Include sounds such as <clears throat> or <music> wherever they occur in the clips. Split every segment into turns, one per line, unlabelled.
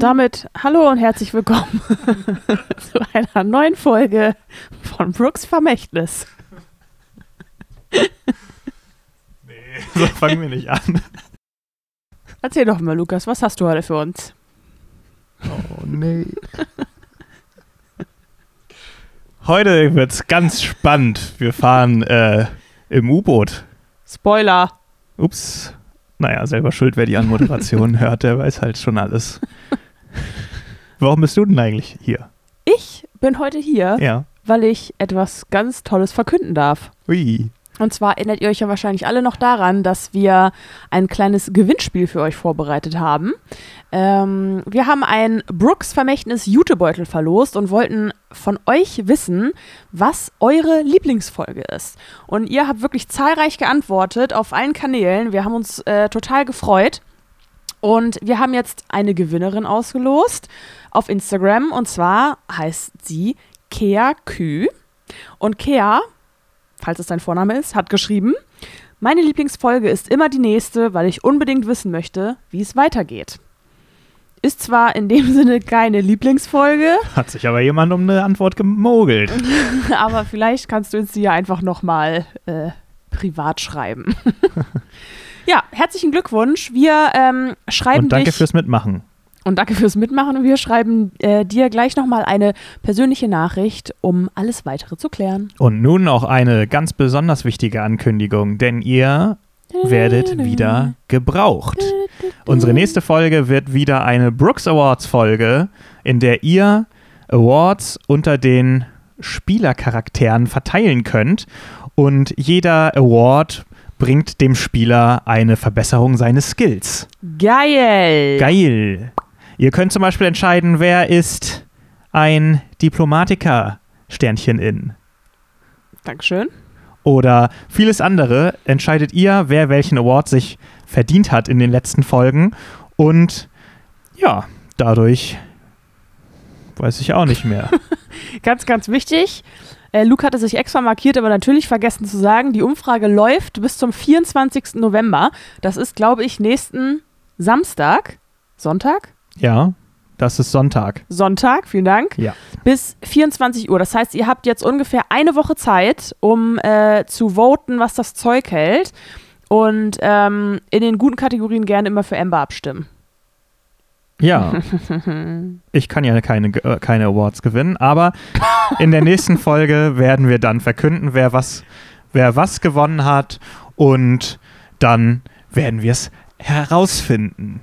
Damit hallo und herzlich willkommen <laughs> zu einer neuen Folge von Brooks Vermächtnis.
Nee, so fangen wir nicht an.
Erzähl doch mal, Lukas, was hast du heute für uns?
Oh nee. Heute wird's ganz spannend. Wir fahren äh, im U-Boot.
Spoiler.
Ups. Naja, selber schuld, wer die Anmoderation <laughs> hört, der weiß halt schon alles. Warum bist du denn eigentlich hier?
Ich bin heute hier,
Ja.
weil ich etwas ganz Tolles verkünden darf.
Ui.
Und zwar erinnert ihr euch ja wahrscheinlich alle noch daran, dass wir ein kleines Gewinnspiel für euch vorbereitet haben. Ähm, wir haben ein Brooks Vermächtnis Jutebeutel verlost und wollten von euch wissen, was eure Lieblingsfolge ist. Und ihr habt wirklich zahlreich geantwortet auf allen Kanälen. Wir haben uns äh, total gefreut. Und wir haben jetzt eine Gewinnerin ausgelost auf Instagram. Und zwar heißt sie Kea Kü. Und Kea falls es dein Vorname ist, hat geschrieben, meine Lieblingsfolge ist immer die nächste, weil ich unbedingt wissen möchte, wie es weitergeht. Ist zwar in dem <laughs> Sinne keine Lieblingsfolge,
Hat sich aber jemand um eine Antwort gemogelt. <laughs>
aber vielleicht kannst du uns die ja einfach nochmal äh, privat schreiben. <laughs> ja, herzlichen Glückwunsch. Wir ähm, schreiben
Und danke
dich
fürs Mitmachen.
Und danke fürs Mitmachen und wir schreiben äh, dir gleich nochmal eine persönliche Nachricht, um alles weitere zu klären.
Und nun noch eine ganz besonders wichtige Ankündigung, denn ihr werdet wieder gebraucht. Unsere nächste Folge wird wieder eine Brooks Awards Folge, in der ihr Awards unter den Spielercharakteren verteilen könnt und jeder Award bringt dem Spieler eine Verbesserung seines Skills.
Geil!
Geil. Ihr könnt zum Beispiel entscheiden, wer ist ein Diplomatiker Sternchen in
Dankeschön.
oder vieles andere entscheidet ihr, wer welchen Award sich verdient hat in den letzten Folgen. Und ja, dadurch weiß ich auch nicht mehr. <laughs>
Ganz, ganz wichtig. Äh, Luke hatte sich extra markiert, aber natürlich vergessen zu sagen, die Umfrage läuft bis zum 24. November. Das ist, glaube ich, nächsten Samstag. Sonntag?
Ja, das ist Sonntag.
Sonntag, vielen Dank.
Ja.
Bis 24 Uhr. Das heißt, ihr habt jetzt ungefähr eine Woche Zeit, um äh, zu voten, was das Zeug hält. Und ähm, in den guten Kategorien gerne immer für Amber abstimmen.
Ja. <laughs> Ich kann ja keine, äh, keine Awards gewinnen, aber in der nächsten <laughs> Folge werden wir dann verkünden, wer was, wer was gewonnen hat und dann werden wir es herausfinden.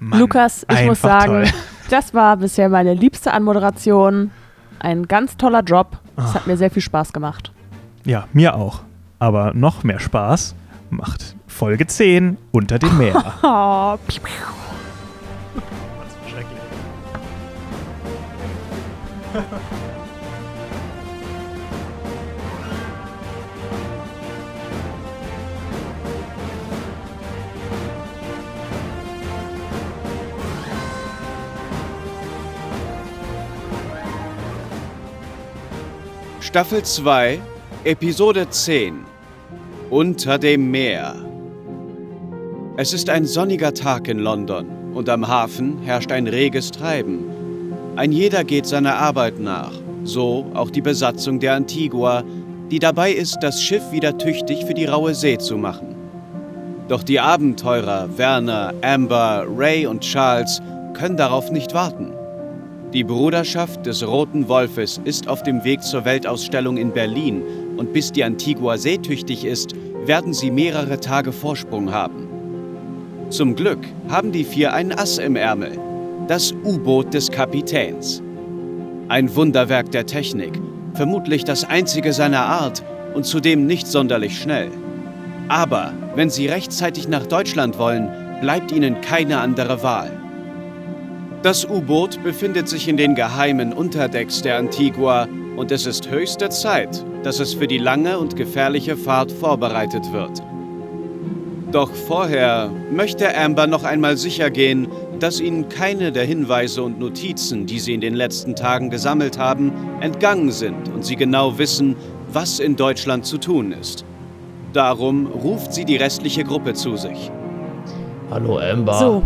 Mann,
Lukas, ich muss sagen,
toll.
das war bisher meine liebste Anmoderation. Ein ganz toller Job. Es hat mir sehr viel Spaß gemacht.
Ja, mir auch. Aber noch mehr Spaß macht Folge 10 unter dem Meer. <laughs>
Oh, piu, piu. <laughs>
Staffel 2, Episode 10 Unter dem Meer Es ist ein sonniger Tag in London und am Hafen herrscht ein reges Treiben. Ein jeder geht seiner Arbeit nach, so auch die Besatzung der Antigua, die dabei ist, das Schiff wieder tüchtig für die raue See zu machen. Doch die Abenteurer Werner, Amber, Ray und Charles können darauf nicht warten. Die Bruderschaft des Roten Wolfes ist auf dem Weg zur Weltausstellung in Berlin und bis die Antigua seetüchtig ist, werden sie mehrere Tage Vorsprung haben. Zum Glück haben die vier ein Ass im Ärmel, das U-Boot des Kapitäns. Ein Wunderwerk der Technik, vermutlich das einzige seiner Art und zudem nicht sonderlich schnell. Aber wenn sie rechtzeitig nach Deutschland wollen, bleibt ihnen keine andere Wahl. Das U-Boot befindet sich in den geheimen Unterdecks der Antigua und es ist höchste Zeit, dass es für die lange und gefährliche Fahrt vorbereitet wird. Doch vorher möchte Amber noch einmal sicher gehen, dass ihnen keine der Hinweise und Notizen, die sie in den letzten Tagen gesammelt haben, entgangen sind und sie genau wissen, was in Deutschland zu tun ist. Darum ruft sie die restliche Gruppe zu sich.
Hallo Amber.
So,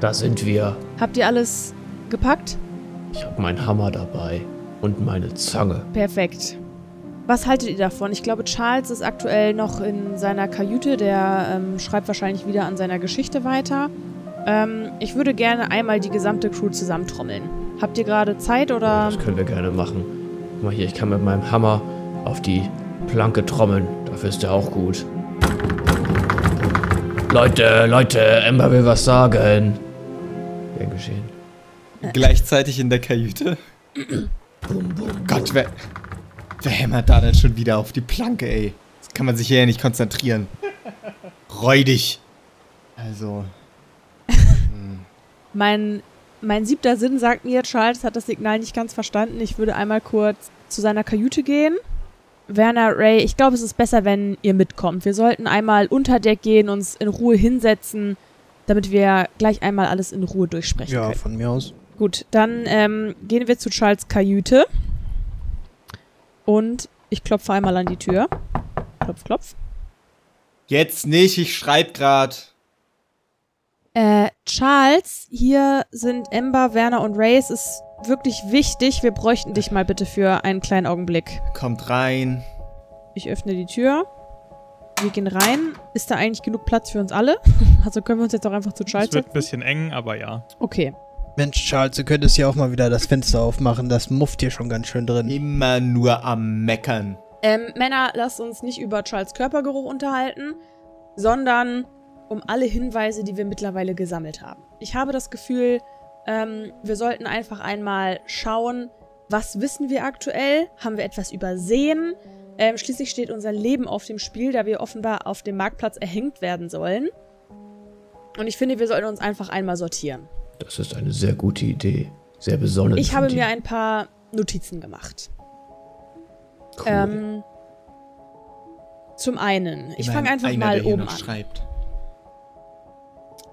Da sind wir.
habt ihr alles gepackt?
Ich habe meinen Hammer dabei und meine Zange.
Perfekt. Was haltet ihr davon? Ich glaube, Charles ist aktuell noch in seiner Kajüte. Der ähm, schreibt wahrscheinlich wieder an seiner Geschichte weiter. Ähm, ich würde gerne einmal die gesamte Crew zusammentrommeln. Habt ihr gerade Zeit oder?
Das können wir gerne machen. Guck mal hier, ich kann mit meinem Hammer auf die Planke trommeln. Dafür ist der auch gut. Leute, Leute, Amber will was sagen. Gern geschehen.
Gleichzeitig in der Kajüte. Gott, wer, wer hämmert da denn schon wieder auf die Planke, ey? Das kann man sich hier ja nicht konzentrieren. Räudig. Also,
Mein, mein siebter Sinn sagt mir, Charles hat das Signal nicht ganz verstanden. Ich würde einmal kurz zu seiner Kajüte gehen. Werner, Ray, ich glaube, es ist besser, wenn ihr mitkommt. Wir sollten einmal unter Deck gehen, uns in Ruhe hinsetzen, damit wir gleich einmal alles in Ruhe durchsprechen
Ja,
können.
von mir aus.
Gut, dann ähm, gehen wir zu Charles Kajüte. Und ich klopfe einmal an die Tür. Klopf, klopf.
jetzt nicht, ich schreib grad.
Äh, Charles, hier sind Ember, Werner und Ray. Es ist wirklich wichtig. Wir bräuchten dich mal bitte für einen kleinen Augenblick.
Kommt rein.
Ich öffne die Tür. Wir gehen rein. Ist da eigentlich genug Platz für uns alle? <laughs> Also können wir uns jetzt auch einfach zu Charles
Es wird ein bisschen eng, aber ja.
Okay.
Mensch, Charles, du könntest hier auch mal wieder das Fenster aufmachen. Das mufft hier schon ganz schön drin.
Immer nur am Meckern.
Ähm, Männer, lasst uns nicht über Charles Körpergeruch unterhalten, sondern um alle Hinweise, die wir mittlerweile gesammelt haben. Ich habe das Gefühl, ähm, wir sollten einfach einmal schauen, was wissen wir aktuell? Haben wir etwas übersehen? Ähm, schließlich steht unser Leben auf dem Spiel, da wir offenbar auf dem Marktplatz erhängt werden sollen. Und ich finde, wir sollten uns einfach einmal sortieren.
Das ist eine sehr gute Idee. Sehr besonnen.
Ich habe mir ein paar Notizen gemacht.
Cool.
Ähm, zum einen, ich fange einfach
einer,
mal
der hier
oben
noch
an.
schreibt.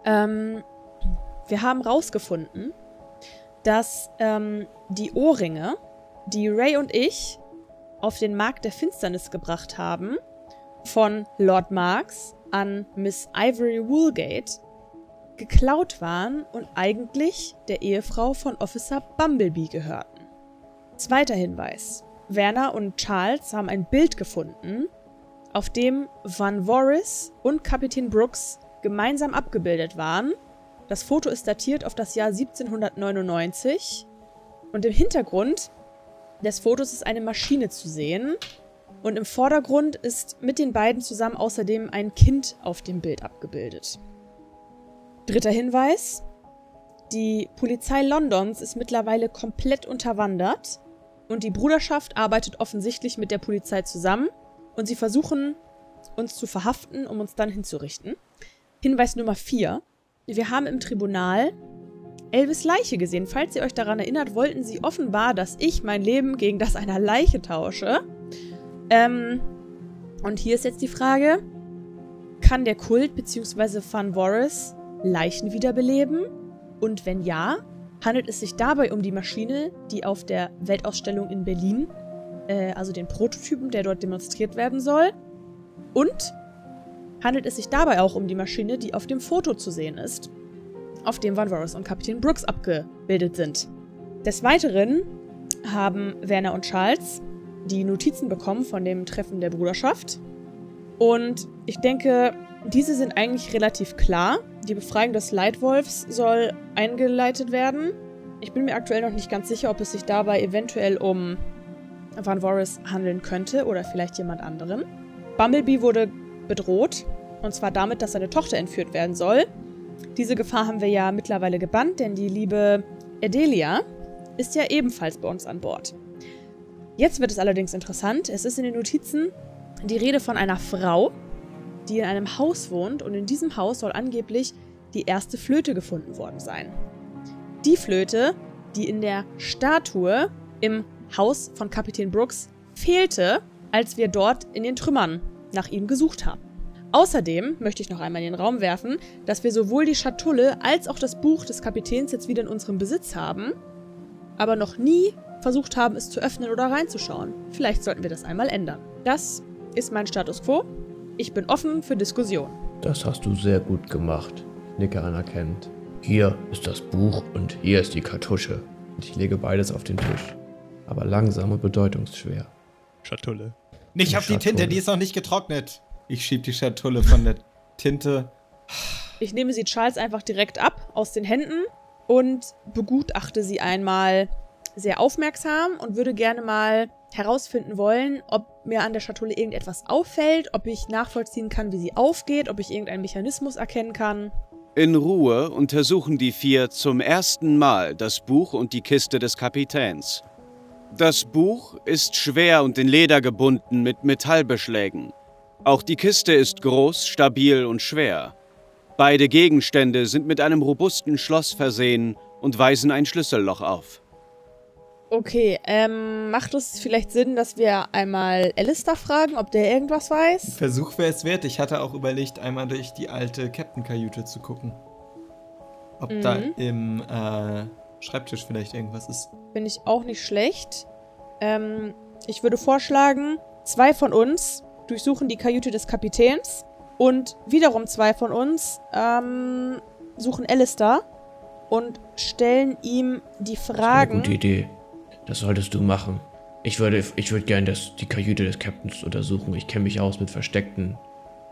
Ähm, wir haben rausgefunden, dass ähm, die Ohrringe, die Ray und ich auf den Markt der Finsternis gebracht haben, von Lord Marks an Miss Ivory Woolgate, geklaut waren und eigentlich der Ehefrau von Officer Bumblebee gehörten. Zweiter Hinweis. Werner und Charles haben ein Bild gefunden, auf dem Van Voris und Kapitän Brooks gemeinsam abgebildet waren. Das Foto ist datiert auf das Jahr 1799 und im Hintergrund des Fotos ist eine Maschine zu sehen und im Vordergrund ist mit den beiden zusammen außerdem ein Kind auf dem Bild abgebildet. Dritter Hinweis. Die Polizei Londons ist mittlerweile komplett unterwandert und die Bruderschaft arbeitet offensichtlich mit der Polizei zusammen und sie versuchen uns zu verhaften, um uns dann hinzurichten. Hinweis Nummer 4. Wir haben im Tribunal Elvis Leiche gesehen. Falls ihr euch daran erinnert, wollten sie offenbar, dass ich mein Leben gegen das einer Leiche tausche. Ähm, und hier ist jetzt die Frage, kann der Kult bzw. Van Voris Leichen wiederbeleben? Und wenn ja, handelt es sich dabei um die Maschine, die auf der Weltausstellung in Berlin, äh, also den Prototypen, der dort demonstriert werden soll? Und handelt es sich dabei auch um die Maschine, die auf dem Foto zu sehen ist, auf dem Van Voris und Kapitän Brooks abgebildet sind. Des Weiteren haben Werner und Charles die Notizen bekommen von dem Treffen der Bruderschaft. Und ich denke, diese sind eigentlich relativ klar. Die Befreiung des Leitwolfs soll eingeleitet werden. Ich bin mir aktuell noch nicht ganz sicher, ob es sich dabei eventuell um Van Voris handeln könnte oder vielleicht jemand anderen. Bumblebee wurde bedroht, und zwar damit, dass seine Tochter entführt werden soll. Diese Gefahr haben wir ja mittlerweile gebannt, denn die liebe Adelia ist ja ebenfalls bei uns an Bord. Jetzt wird es allerdings interessant. Es ist in den Notizen die Rede von einer Frau, die in einem Haus wohnt und in diesem Haus soll angeblich die erste Flöte gefunden worden sein. Die Flöte, die in der Statue im Haus von Kapitän Brooks fehlte, als wir dort in den Trümmern nach ihm gesucht haben. Außerdem möchte ich noch einmal in den Raum werfen, dass wir sowohl die Schatulle als auch das Buch des Kapitäns jetzt wieder in unserem Besitz haben, aber noch nie versucht haben, es zu öffnen oder reinzuschauen. Vielleicht sollten wir das einmal ändern. Das ist mein Status quo. Ich bin offen für Diskussion.
Das hast du sehr gut gemacht. Nicke anerkennt. Hier ist das Buch und hier ist die Kartusche. Und ich lege beides auf den Tisch. Aber langsam und bedeutungsschwer.
Schatulle.
Nicht
Die
auf die Tinte, die ist noch nicht getrocknet. Ich schieb die Schatulle von der Tinte.
Ich nehme sie Charles einfach direkt ab aus den Händen und begutachte sie einmal sehr aufmerksam und würde gerne mal herausfinden wollen, ob mir an der Schatulle irgendetwas auffällt, ob ich nachvollziehen kann, wie sie aufgeht, ob ich irgendeinen Mechanismus erkennen kann.
In Ruhe untersuchen die vier zum ersten Mal das Buch und die Kiste des Kapitäns. Das Buch ist schwer und in Leder gebunden mit Metallbeschlägen. Auch die Kiste ist groß, stabil und schwer. Beide Gegenstände sind mit einem robusten Schloss versehen und weisen ein Schlüsselloch auf.
Okay, ähm, macht es vielleicht Sinn, dass wir einmal Alistair fragen, ob der irgendwas weiß?
Versuch wäre es wert. Ich hatte auch überlegt, einmal durch die alte Captain-Kajüte zu gucken. Ob
Mhm.
da im äh, Schreibtisch vielleicht irgendwas ist.
Finde ich auch nicht schlecht. Ähm, ich würde vorschlagen, zwei von uns durchsuchen die Kajüte des Kapitäns und wiederum zwei von uns ähm, suchen Alistair und stellen ihm die
Das ist eine
Fragen.
gute Idee. Das solltest du machen. Ich würde, ich würde gerne das, die Kajüte des Captains untersuchen. Ich kenne mich aus mit versteckten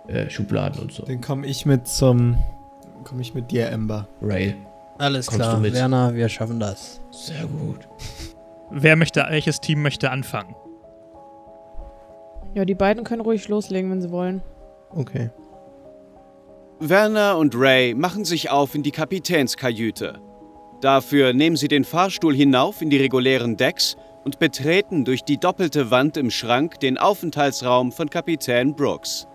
äh, Schubladen und so.
Dann komme ich mit zum. Komme ich mit dir, Ember.
Ray,
Alles
Kommst
klar,
du mit?
Werner, wir schaffen das.
sehr gut.
Wer möchte, welches Team möchte anfangen?
Ja, die beiden können ruhig loslegen, wenn sie wollen.
Okay.
Werner und Ray machen sich auf in die Kapitänskajüte. Dafür nehmen sie den Fahrstuhl hinauf in die regulären Decks und betreten durch die doppelte Wand im Schrank den Aufenthaltsraum von Kapitän Brooks.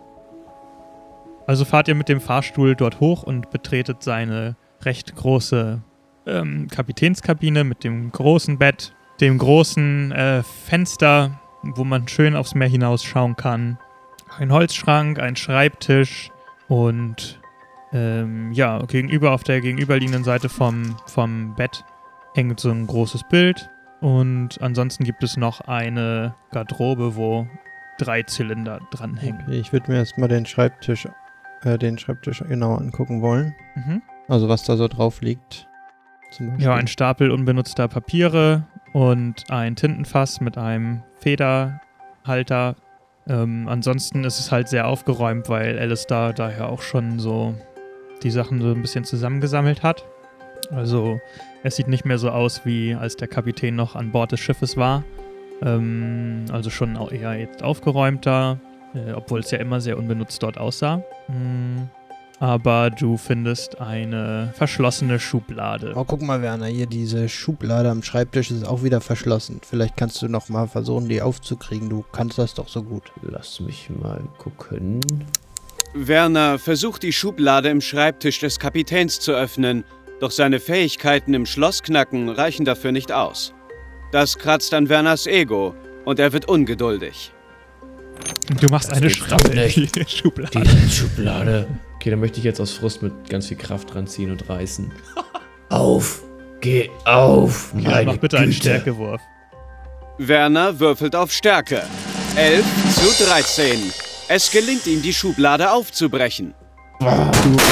Also fahrt ihr mit dem Fahrstuhl dort hoch und betretet seine recht große ähm, Kapitänskabine mit dem großen Bett, dem großen äh, Fenster, wo man schön aufs Meer hinausschauen kann. Ein Holzschrank, ein Schreibtisch und ähm, ja, gegenüber auf der gegenüberliegenden Seite vom, vom Bett hängt so ein großes Bild. Und ansonsten gibt es noch eine Garderobe, wo drei Zylinder dranhängen.
okay ich würde mir erstmal den Schreibtisch, äh, den Schreibtisch genau angucken wollen.
Mhm.
Also was da so drauf liegt.
Ja, ein Stapel unbenutzter Papiere und ein Tintenfass mit einem Federhalter. Ähm, ansonsten ist es halt sehr aufgeräumt, weil da daher auch schon so die Sachen so ein bisschen zusammengesammelt hat. Also es sieht nicht mehr so aus, wie als der Kapitän noch an Bord des Schiffes war. Ähm, also schon eher jetzt aufgeräumter, äh, obwohl es ja immer sehr unbenutzt dort aussah. Mm, aber du findest eine verschlossene Schublade.
Oh, guck mal, Werner, hier diese Schublade am Schreibtisch ist auch wieder verschlossen. Vielleicht kannst du noch mal versuchen, die aufzukriegen. Du kannst das doch so gut.
Lass mich mal gucken.
Werner versucht die Schublade im Schreibtisch des Kapitäns zu öffnen, doch seine Fähigkeiten im Schlossknacken reichen dafür nicht aus. Das kratzt an Werners Ego und er wird ungeduldig.
Du machst
Das
eine Schramme in die Schublade.
Die Schublade. Okay, dann möchte ich jetzt aus Frust mit ganz viel Kraft dran ziehen und reißen. <laughs> Auf! Geh auf!
Ja,
Meine
mach bitte einen
Güte.
Stärkewurf.
Werner würfelt auf Stärke. 11 zu 13. Es gelingt ihm, die Schublade aufzubrechen.
Du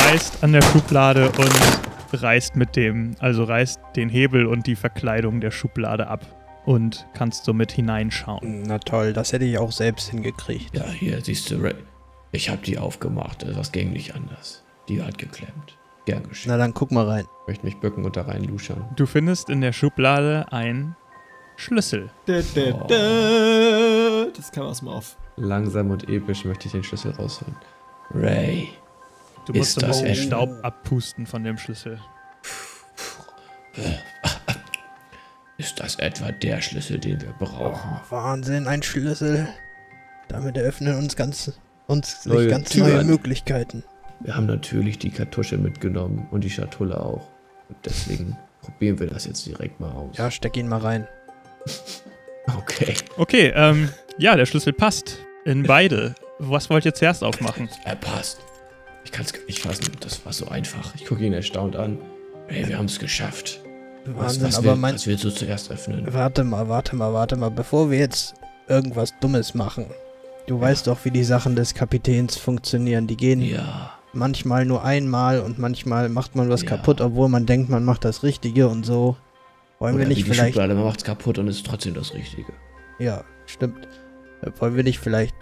reißt an der Schublade und reißt mit dem, also reißt den Hebel und die Verkleidung der Schublade ab und kannst somit hineinschauen.
Na toll, das hätte ich auch selbst hingekriegt.
Ja, hier, siehst du, Ray. Ich hab die aufgemacht. Das ging nicht anders. Die hat geklemmt. Gern geschehen.
Na dann guck mal rein.
Ich möchte mich bücken und da rein luschern.
Du findest in der Schublade ein Schlüssel.
Da, da, da. Das kam aus dem Off.
Langsam und episch möchte ich den Schlüssel rausholen. Ray.
Du
Ist
musst ein
das echt-
Staub abpusten von dem Schlüssel.
Ist das etwa der Schlüssel, den wir brauchen?
Wahnsinn, ein Schlüssel. Damit eröffnen uns ganz, uns sich
Neue
ganz
Türen.
neue Möglichkeiten.
Wir haben natürlich die Kartusche mitgenommen und die Schatulle auch. Und deswegen <laughs> probieren wir das jetzt direkt mal aus.
Ja, steck ihn mal rein. <laughs>
Okay.
Okay, ähm, ja, der Schlüssel passt in beide. Was wollt ihr zuerst aufmachen?
Er passt. Ich kann's gar nicht fassen. Das war so einfach. Ich gucke ihn erstaunt an. Ey, wir haben es geschafft.
Wahnsinn,
was,
aber
will,
mein,
was willst du zuerst öffnen?
Warte mal, warte mal, warte mal, bevor wir jetzt irgendwas Dummes machen. Du weißt doch, wie die Sachen des Kapitäns funktionieren. Die gehen
Ja.
manchmal nur einmal und manchmal macht man was
Ja.
kaputt, obwohl man denkt, man macht das Richtige und so. Wollen
Oder
wir nicht
wie die
vielleicht.
Schublade, man macht's kaputt und es ist trotzdem das Richtige.
Ja, stimmt. Wollen wir nicht vielleicht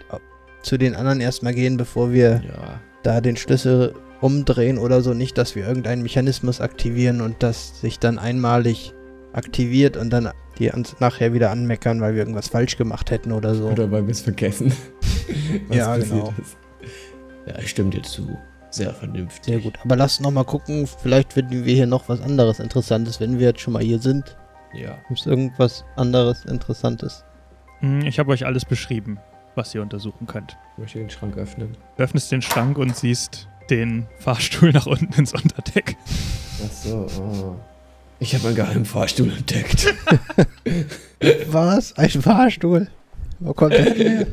zu den anderen erstmal gehen, bevor wir
Ja.
da den Schlüssel umdrehen oder so? Nicht, dass wir irgendeinen Mechanismus aktivieren und das sich dann einmalig aktiviert und dann die uns nachher wieder anmeckern, weil wir irgendwas falsch gemacht hätten oder so.
Oder weil wir es vergessen. <laughs> was
Ja, genau.
ist. Ja, ich stimme dir zu. Sehr vernünftig.
Sehr gut. Aber lass noch mal gucken, vielleicht finden wir hier noch was anderes Interessantes, wenn wir jetzt schon mal hier sind.
Ja.
Gibt es irgendwas anderes Interessantes?
Hm, Ich habe euch alles beschrieben, was ihr untersuchen könnt.
Ich möchte den Schrank öffnen.
Du öffnest den Schrank und siehst den Fahrstuhl <laughs> nach unten ins Unterdeck.
Ach so, oh. Ich habe einen geheimen Fahrstuhl entdeckt. <laughs>
Was? Ein Fahrstuhl? Wo kommt der her?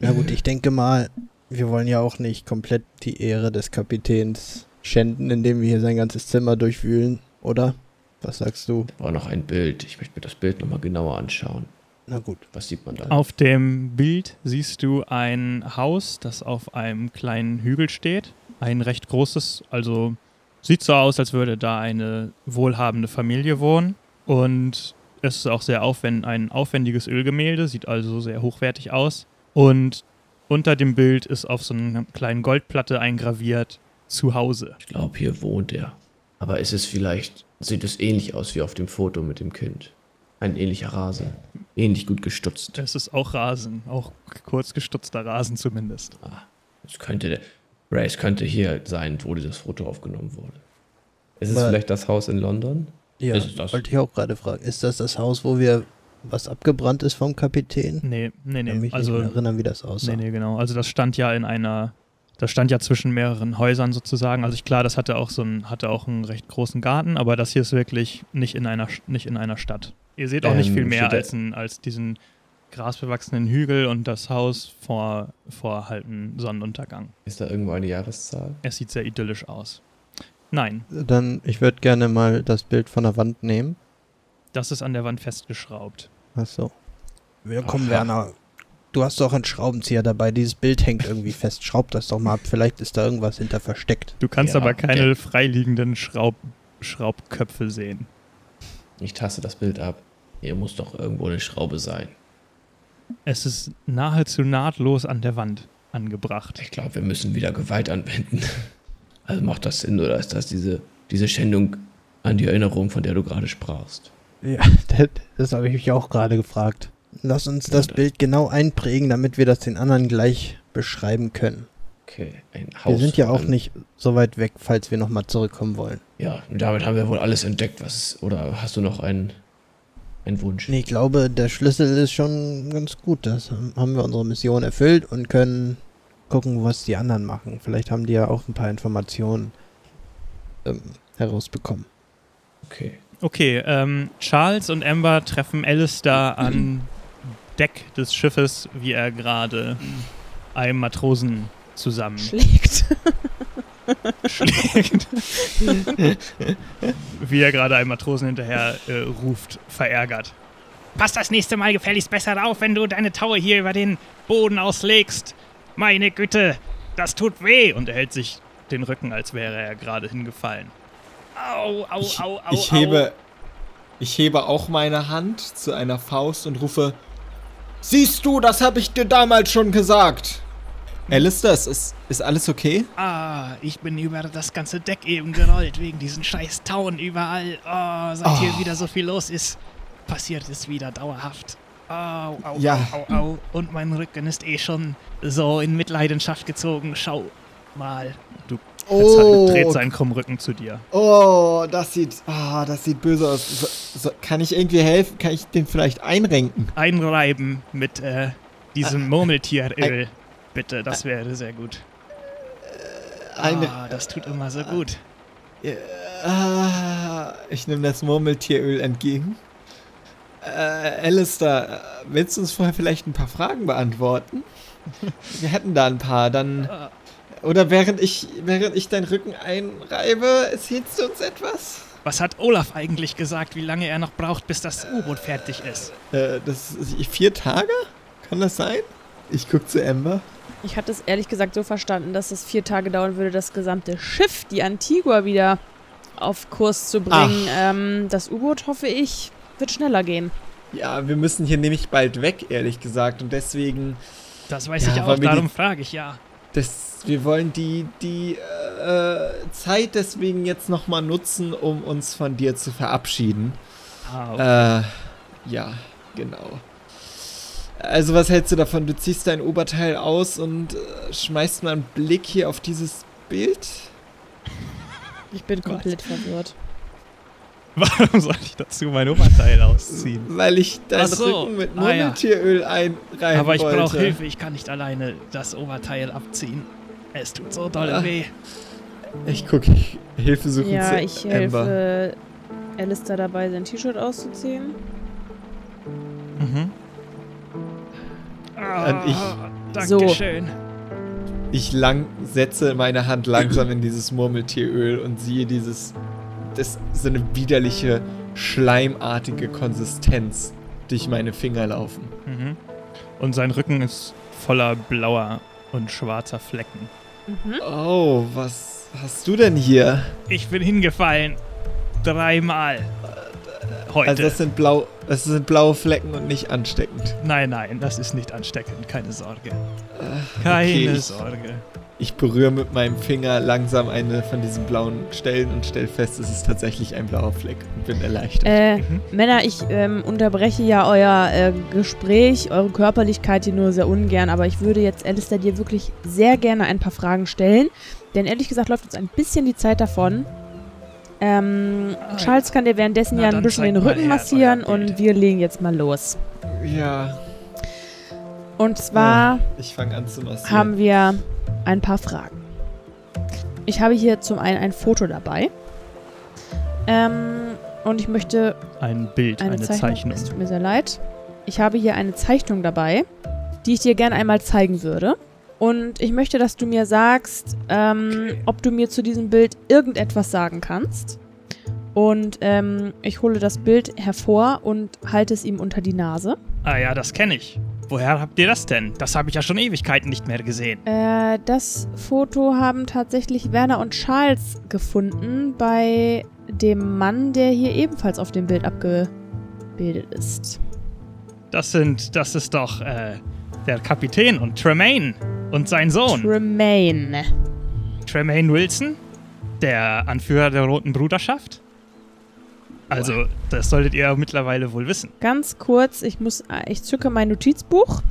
Na gut, ich denke mal, wir wollen ja auch nicht komplett die Ehre des Kapitäns schänden, indem wir hier sein ganzes Zimmer durchwühlen, oder? Was sagst du?
War noch ein Bild. Ich möchte mir das Bild nochmal genauer anschauen.
Na gut.
Was sieht man da?
Auf dem Bild siehst du ein Haus, das auf einem kleinen Hügel steht. Ein recht großes, also sieht so aus, als würde da eine wohlhabende Familie wohnen. Und es ist auch sehr aufwend ein aufwendiges Ölgemälde, sieht also sehr hochwertig aus. Und unter dem Bild ist auf so einer kleinen Goldplatte eingraviert Zuhause.
Ich glaube, hier wohnt er. Aber ist es vielleicht, sieht es ähnlich aus wie auf dem Foto mit dem Kind? Ein ähnlicher Rasen. Ähnlich gut gestutzt.
Es ist auch Rasen, auch kurz gestutzter Rasen zumindest.
Ah, es könnte der. Ray, es könnte hier sein, wo dieses Foto aufgenommen wurde. Ist es
Aber-
vielleicht das Haus in London?
Ja,
Ist das?
wollte ich auch gerade fragen. Ist das das Haus, wo wir was abgebrannt ist vom Kapitän?
Nee, nee,
Ich kann
nee.
mich
Also
nicht erinnern, wie das aussah.
Nee, nee, genau. Also das stand ja in einer, das stand ja zwischen mehreren Häusern sozusagen. Also ich, klar, das hatte auch so ein, hatte auch einen recht großen Garten, aber das hier ist wirklich nicht in einer, nicht in einer Stadt. Ihr seht auch nicht
Ähm,
viel mehr als, ein, als diesen grasbewachsenen Hügel und das Haus vor, vor halt einem Sonnenuntergang.
Ist da irgendwo eine Jahreszahl?
Es sieht sehr idyllisch aus. Nein,
Dann, ich würde gerne mal das Bild von der Wand nehmen.
das ist an der Wand festgeschraubt.
Achso. Ja, komm,
Aha.
Werner. Du hast doch einen Schraubenzieher dabei. Dieses Bild hängt irgendwie fest. Schraub das doch mal ab. Vielleicht ist da irgendwas hinter versteckt.
Du kannst
Ja,
aber keine
okay.
freiliegenden Schraub, Schraubköpfe sehen.
Ich taste das Bild ab. Hier muss doch irgendwo eine Schraube sein.
Es ist nahezu nahtlos an der Wand angebracht.
Ich glaube, wir müssen wieder Gewalt anwenden. <laughs> Also macht das Sinn oder ist das diese, diese Schändung an die Erinnerung, von der du gerade sprachst?
Ja, <laughs> das, das habe ich mich auch gerade gefragt. Lass uns das
Ja,
Bild genau einprägen, damit wir das den anderen gleich beschreiben können.
Okay, ein Haus.
Wir sind ja auch nicht so weit weg, falls wir nochmal zurückkommen wollen.
Ja, und damit haben wir wohl alles entdeckt, was. Oder hast du noch einen, einen Wunsch?
Ich glaube, der Schlüssel ist schon ganz gut. Das haben wir unsere Mission erfüllt und können gucken, was die anderen machen. Vielleicht haben die ja auch ein paar Informationen ähm, herausbekommen.
Okay.
Okay, ähm, Charles und Amber treffen Alistair <clears throat> an Deck des Schiffes, wie er gerade einem Matrosen zusammen
Schlägt. <laughs>
schlägt. <laughs> wie er gerade einem Matrosen hinterher äh, ruft, verärgert. Pass das nächste Mal gefälligst besser auf, wenn du deine Taue hier über den Boden auslegst. Meine Güte, das tut weh. Und er hält sich den Rücken, als wäre er gerade hingefallen. Au, au,
Ich,
au, au,
ich,
au.
hebe, ich hebe auch meine Hand zu einer Faust und rufe: Siehst du, das habe ich dir damals schon gesagt. Alistair, ist, ist, ist alles okay?
Ah, ich bin über das ganze Deck eben gerollt, wegen diesen scheiß Tauen überall. Oh, seit hier
Oh.
wieder so viel los ist, passiert es wieder dauerhaft. Au, au,
Ja.
au, au, au. Und mein Rücken ist eh schon so in Mitleidenschaft gezogen. Schau mal.
Er dreht seinen krummen Rücken zu dir.
oh, das sieht, ah, das sieht böse aus. So, so, kann ich irgendwie helfen? Kann ich den vielleicht einrenken?
Einreiben mit äh, diesem
Ah.
Murmeltieröl. Bitte, das wäre sehr gut.
Eine,
Ah, das tut immer so gut.
Ah, ich nehme das Murmeltieröl entgegen. Äh, Alistair, äh, willst du uns vorher vielleicht ein paar Fragen beantworten? <laughs> Wir hätten da ein paar, dann. Oder während ich, während ich deinen Rücken einreibe, erzählst du uns etwas?
Was hat Olaf eigentlich gesagt, wie lange er noch braucht, bis das U-Boot fertig ist?
Äh, das ist vier Tage? Kann das sein? Ich guck zu Amber.
Ich hatte es ehrlich gesagt so verstanden, dass es vier Tage dauern würde, das gesamte Schiff, die Antigua, wieder auf Kurs zu bringen. Ähm, das U-Boot, hoffe ich, wird schneller gehen.
Ja, wir müssen hier nämlich bald weg, ehrlich gesagt. Und deswegen,
Das weiß
Ja,
ich auch, darum frage ich ja.
das, wir wollen die, die äh, Zeit deswegen jetzt nochmal nutzen, um uns von dir zu verabschieden.
Ah, okay.
Äh, ja, genau. Also was hältst du davon? Du ziehst dein Oberteil aus und äh, schmeißt mal einen Blick hier auf dieses Bild?
Ich bin komplett verwirrt. <laughs>
Warum soll ich dazu mein Oberteil ausziehen?
Weil ich deinen
Ach so.
Rücken mit
Ah, ja.
Murmeltieröl einreiben
Aber ich
wollte.
brauche Hilfe, ich kann nicht alleine das Oberteil abziehen. Es tut so doll
Ah.
weh.
Ich gucke, ich Hilfe suchen
Ja,
zu
ich
Amber.
helfe Alistair dabei, sein T-Shirt auszuziehen.
Mhm.
Ah,
ich-
Dankeschön.
Ich lang setze meine Hand langsam in dieses Murmeltieröl und sehe dieses, das so eine widerliche schleimartige Konsistenz durch meine Finger laufen.
Mhm. Und sein Rücken ist voller blauer und schwarzer Flecken.
Mhm.
Oh, was hast du denn hier?
Ich bin hingefallen. Dreimal. Heute.
Also das sind blau, das sind blaue Flecken und nicht ansteckend.
nein, nein, das ist nicht ansteckend. Keine Sorge.
Äh,
Keine
okay, ich-
Sorge.
Ich berühre mit meinem Finger langsam eine von diesen blauen Stellen und stelle fest, es ist tatsächlich ein blauer Fleck und bin erleichtert.
Äh,
Mhm.
Männer, ich ähm, unterbreche ja euer äh, Gespräch, eure Körperlichkeit hier nur sehr ungern, aber ich würde jetzt Alistair dir wirklich sehr gerne ein paar Fragen stellen, denn ehrlich gesagt läuft uns ein bisschen die Zeit davon. Ähm,
Ah,
Charles kann dir währenddessen
Na,
ja ein bisschen den Rücken massieren und wir legen jetzt mal los.
ja,
Und zwar
ich fange an zu massieren.
haben wir ein paar Fragen. Ich habe hier zum einen ein Foto dabei. Ähm, und ich möchte
Ein Bild,
eine,
eine,
Zeichnung.
Zeichnung.
Es tut mir sehr leid. Ich habe hier eine Zeichnung dabei, die ich dir gerne einmal zeigen würde. Und ich möchte, dass du mir sagst, ähm,
Okay.
ob du mir zu diesem Bild irgendetwas sagen kannst. Und ähm, ich hole das Bild hervor und halte es ihm unter die Nase.
Ah ja, das kenne ich. Woher habt ihr das denn? Das habe ich ja schon Ewigkeiten nicht mehr gesehen.
Äh, das Foto haben tatsächlich Werner und Charles gefunden bei dem Mann, der hier ebenfalls auf dem Bild abgebildet ist.
Das sind, das ist doch äh, der Kapitän und Tremaine und sein Sohn.
Tremaine.
Tremaine Wilson, der Anführer der Roten Bruderschaft. Also, das solltet ihr mittlerweile wohl wissen.
Ganz kurz, ich muss, äh, ich zücke mein Notizbuch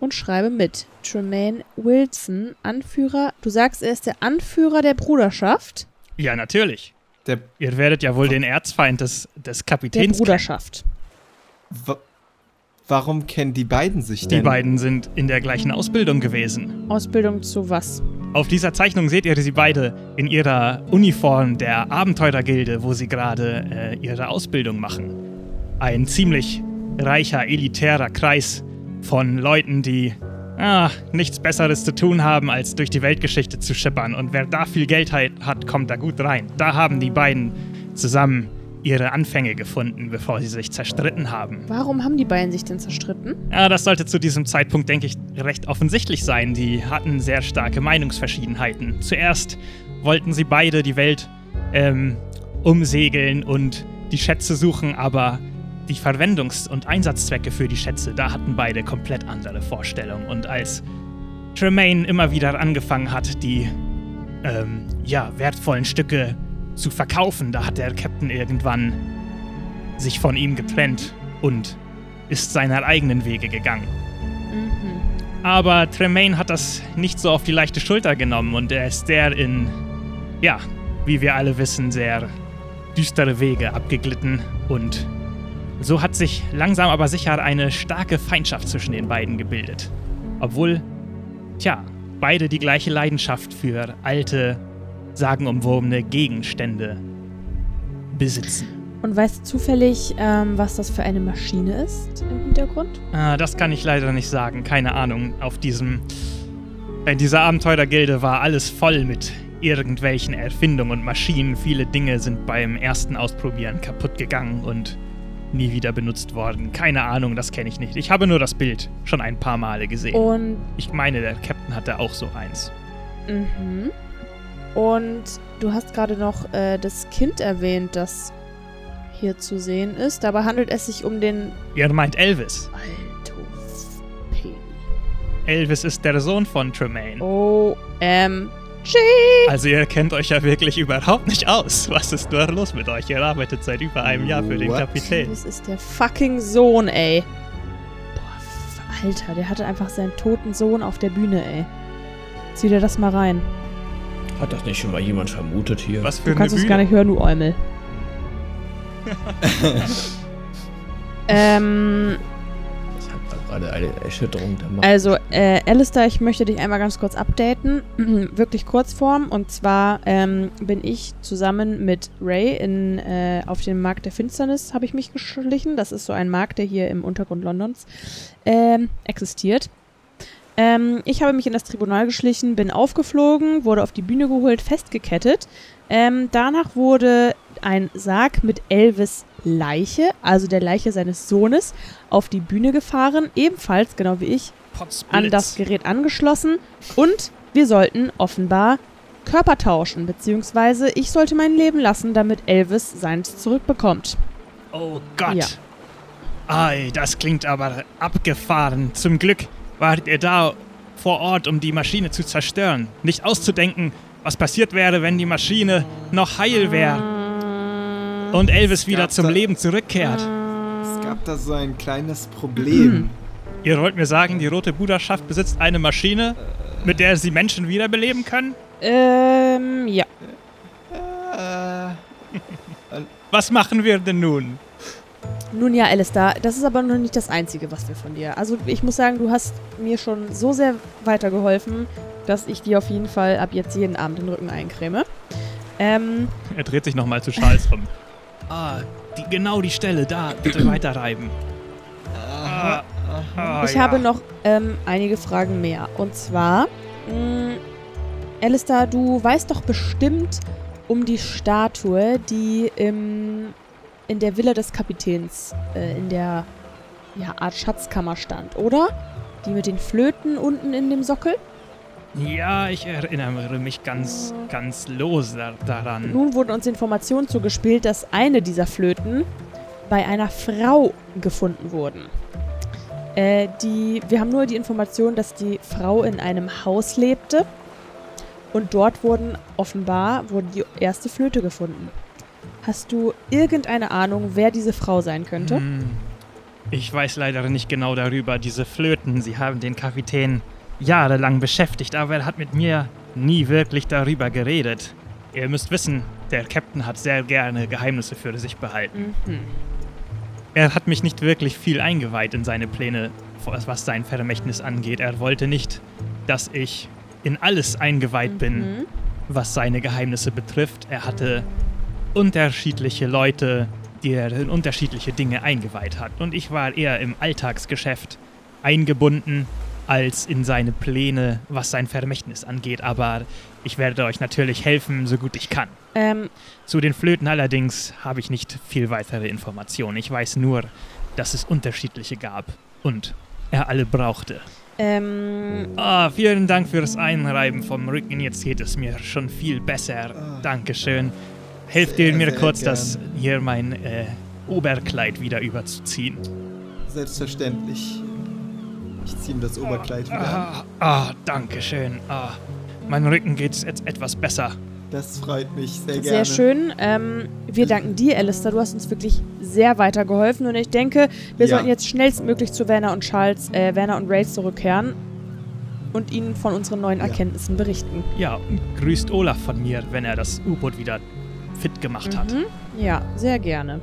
und schreibe mit. Tremaine Wilson, Anführer. Du sagst, er ist der Anführer der Bruderschaft.
Ja, natürlich.
Der,
Ihr werdet ja wohl den Erzfeind des, des
Der
Kapitäns
Bruderschaft.
wa warum kennen die beiden sich
kennen. Die
denn?
beiden sind in der gleichen Ausbildung gewesen.
Ausbildung zu was?
Auf dieser Zeichnung seht ihr sie beide in ihrer Uniform der Abenteurergilde, wo sie gerade äh, ihre Ausbildung machen. Ein ziemlich reicher, elitärer Kreis von Leuten, die ah, nichts Besseres zu tun haben, als durch die Weltgeschichte zu schippern. Und wer da viel Geld hat, kommt da gut rein. Da haben die beiden zusammen ihre Anfänge gefunden, bevor sie sich zerstritten haben.
Warum haben die beiden sich denn zerstritten?
Ja, das sollte zu diesem Zeitpunkt, denke ich, recht offensichtlich sein. Die hatten sehr starke Meinungsverschiedenheiten. Zuerst wollten sie beide die Welt ähm, umsegeln und die Schätze suchen, aber die Verwendungs- und Einsatzzwecke für die Schätze, da hatten beide komplett andere Vorstellungen. Und als Tremaine immer wieder angefangen hat, die ähm, ja, wertvollen Stücke zu verkaufen, da hat der Captain irgendwann sich von ihm getrennt und ist seiner eigenen Wege gegangen.
Mhm.
Aber Tremaine hat das nicht so auf die leichte Schulter genommen und er ist der in, ja, wie wir alle wissen, sehr düstere Wege abgeglitten und so hat sich langsam aber sicher eine starke Feindschaft zwischen den beiden gebildet. Obwohl, tja, beide die gleiche Leidenschaft für alte, sagenumwobene Gegenstände besitzen.
Und weißt du zufällig, ähm, was das für eine Maschine ist im Hintergrund?
Ah, das kann ich leider nicht sagen. Keine Ahnung. Auf diesem. In dieser Abenteurergilde war alles voll mit irgendwelchen Erfindungen und Maschinen. Viele Dinge sind beim ersten Ausprobieren kaputt gegangen und nie wieder benutzt worden. Keine Ahnung, das kenne ich nicht. Ich habe nur das Bild schon ein paar Male gesehen.
Und
ich meine, der Captain hatte auch so eins.
Mhm. Und du hast gerade noch äh, das Kind erwähnt, das hier zu sehen ist. Dabei handelt es sich um den
Ihr meint Elvis.
Alto P.
Elvis ist der Sohn von Tremaine.
O-M-G.
Also ihr kennt euch ja wirklich überhaupt nicht aus. Was ist nur los mit euch? Ihr arbeitet seit über einem Jahr für den
What?
Kapitän.
Das ist der fucking Sohn, ey. Boah, f- Alter, der hatte einfach seinen toten Sohn auf der Bühne, ey. Zieh dir das mal rein.
Hat das nicht schon mal jemand vermutet hier?
Was für
Du kannst es gar nicht hören, du Eumel. <laughs> ähm,
Ich habe da gerade eine Erschütterung der Macht.
Also, äh, Alistair, ich möchte dich einmal ganz kurz updaten. <clears throat> Wirklich Kurzform. Und zwar ähm, bin ich zusammen mit Ray in, äh, auf den Markt der Finsternis, habe ich mich geschlichen. Das ist so ein Markt, der hier im Untergrund Londons ähm, existiert. Ähm, ich habe mich in das Tribunal geschlichen, bin aufgeflogen, wurde auf die Bühne geholt, festgekettet. Ähm, danach wurde ein Sarg mit Elvis Leiche, also der Leiche seines Sohnes, auf die Bühne gefahren, ebenfalls, genau wie ich, an das Gerät angeschlossen und wir sollten offenbar Körper tauschen, beziehungsweise ich sollte mein Leben lassen, damit Elvis seins zurückbekommt.
Oh Gott.
Ja.
Ei, das klingt aber abgefahren. Zum Glück wart ihr da vor Ort, um die Maschine zu zerstören. Nicht auszudenken, was passiert wäre, wenn die Maschine noch heil wäre und Elvis wieder zum
da-
Leben zurückkehrt.
Es gab da so ein kleines Problem. <clears throat>
Ihr wollt mir sagen, die Rote Bruderschaft besitzt eine Maschine, mit der sie Menschen wiederbeleben können?
Ähm, ja.
Äh,
Was machen wir denn nun?
Nun ja, Alistair, das ist aber noch nicht das Einzige, was wir von dir. Also ich muss sagen, du hast mir schon so sehr weitergeholfen, dass ich dir auf jeden Fall ab jetzt jeden Abend den Rücken eincreme. Ähm,
Er dreht sich nochmal zu Charles um. <laughs> Ah, die, genau die Stelle, da, bitte <clears throat> weiterreiben. Ah, ah,
ich
ja.
habe noch ähm, einige Fragen mehr. Und zwar, mh, Alistair, du weißt doch bestimmt um die Statue, die im, in der Villa des Kapitäns äh, in der ja, Art Schatzkammer stand, oder? Die mit den Flöten unten in dem Sockel?
Ja, ich erinnere mich ganz, ganz lose daran.
Nun wurden uns Informationen zugespielt, dass eine dieser Flöten bei einer Frau gefunden wurden. Äh, die, wir haben nur die Information, dass die Frau in einem Haus lebte und dort wurden offenbar wurde die erste Flöte gefunden. Hast du irgendeine Ahnung, wer diese Frau sein könnte?
Hm, Ich weiß leider nicht genau darüber. Diese Flöten, sie haben den Kapitän jahrelang beschäftigt, aber er hat mit mir nie wirklich darüber geredet. Ihr müsst wissen, der Captain hat sehr gerne Geheimnisse für sich behalten.
Mhm.
Er hat mich nicht wirklich viel eingeweiht in seine Pläne, was sein Vermächtnis angeht. Er wollte nicht, dass ich in alles eingeweiht bin,
Mhm.
was seine Geheimnisse betrifft. Er hatte unterschiedliche Leute, die er in unterschiedliche Dinge eingeweiht hat. Und ich war eher im Alltagsgeschäft eingebunden als in seine Pläne, was sein Vermächtnis angeht. Aber ich werde euch natürlich helfen, so gut ich kann.
Ähm,
Zu den Flöten allerdings habe ich nicht viel weitere Informationen. Ich weiß nur, dass es unterschiedliche gab und er alle brauchte.
ähm,
Ah, vielen Dank fürs Einreiben vom Rücken. Jetzt geht es mir schon viel besser. Dankeschön. Helft ihr
Sehr,
mir
sehr
kurz,
gern.
das hier mein äh, Oberkleid wieder überzuziehen.
Selbstverständlich. Ich ziehe ihm das Oberkleid wieder an.
Ah, ah Dankeschön. Ah, mein Rücken geht's jetzt etwas besser.
Das freut mich sehr,
Sehr
gerne.
schön. Ähm, wir danken dir, Alistair. Du hast uns wirklich sehr weitergeholfen. Und ich denke, wir
Ja.
sollten jetzt schnellstmöglich zu Werner und Charles, äh, Werner und Ray zurückkehren und ihnen von unseren neuen
Ja.
Erkenntnissen berichten.
Ja, und grüßt Olaf von mir, wenn er das U-Boot wieder fit gemacht hat.
Mhm. Ja, sehr gerne.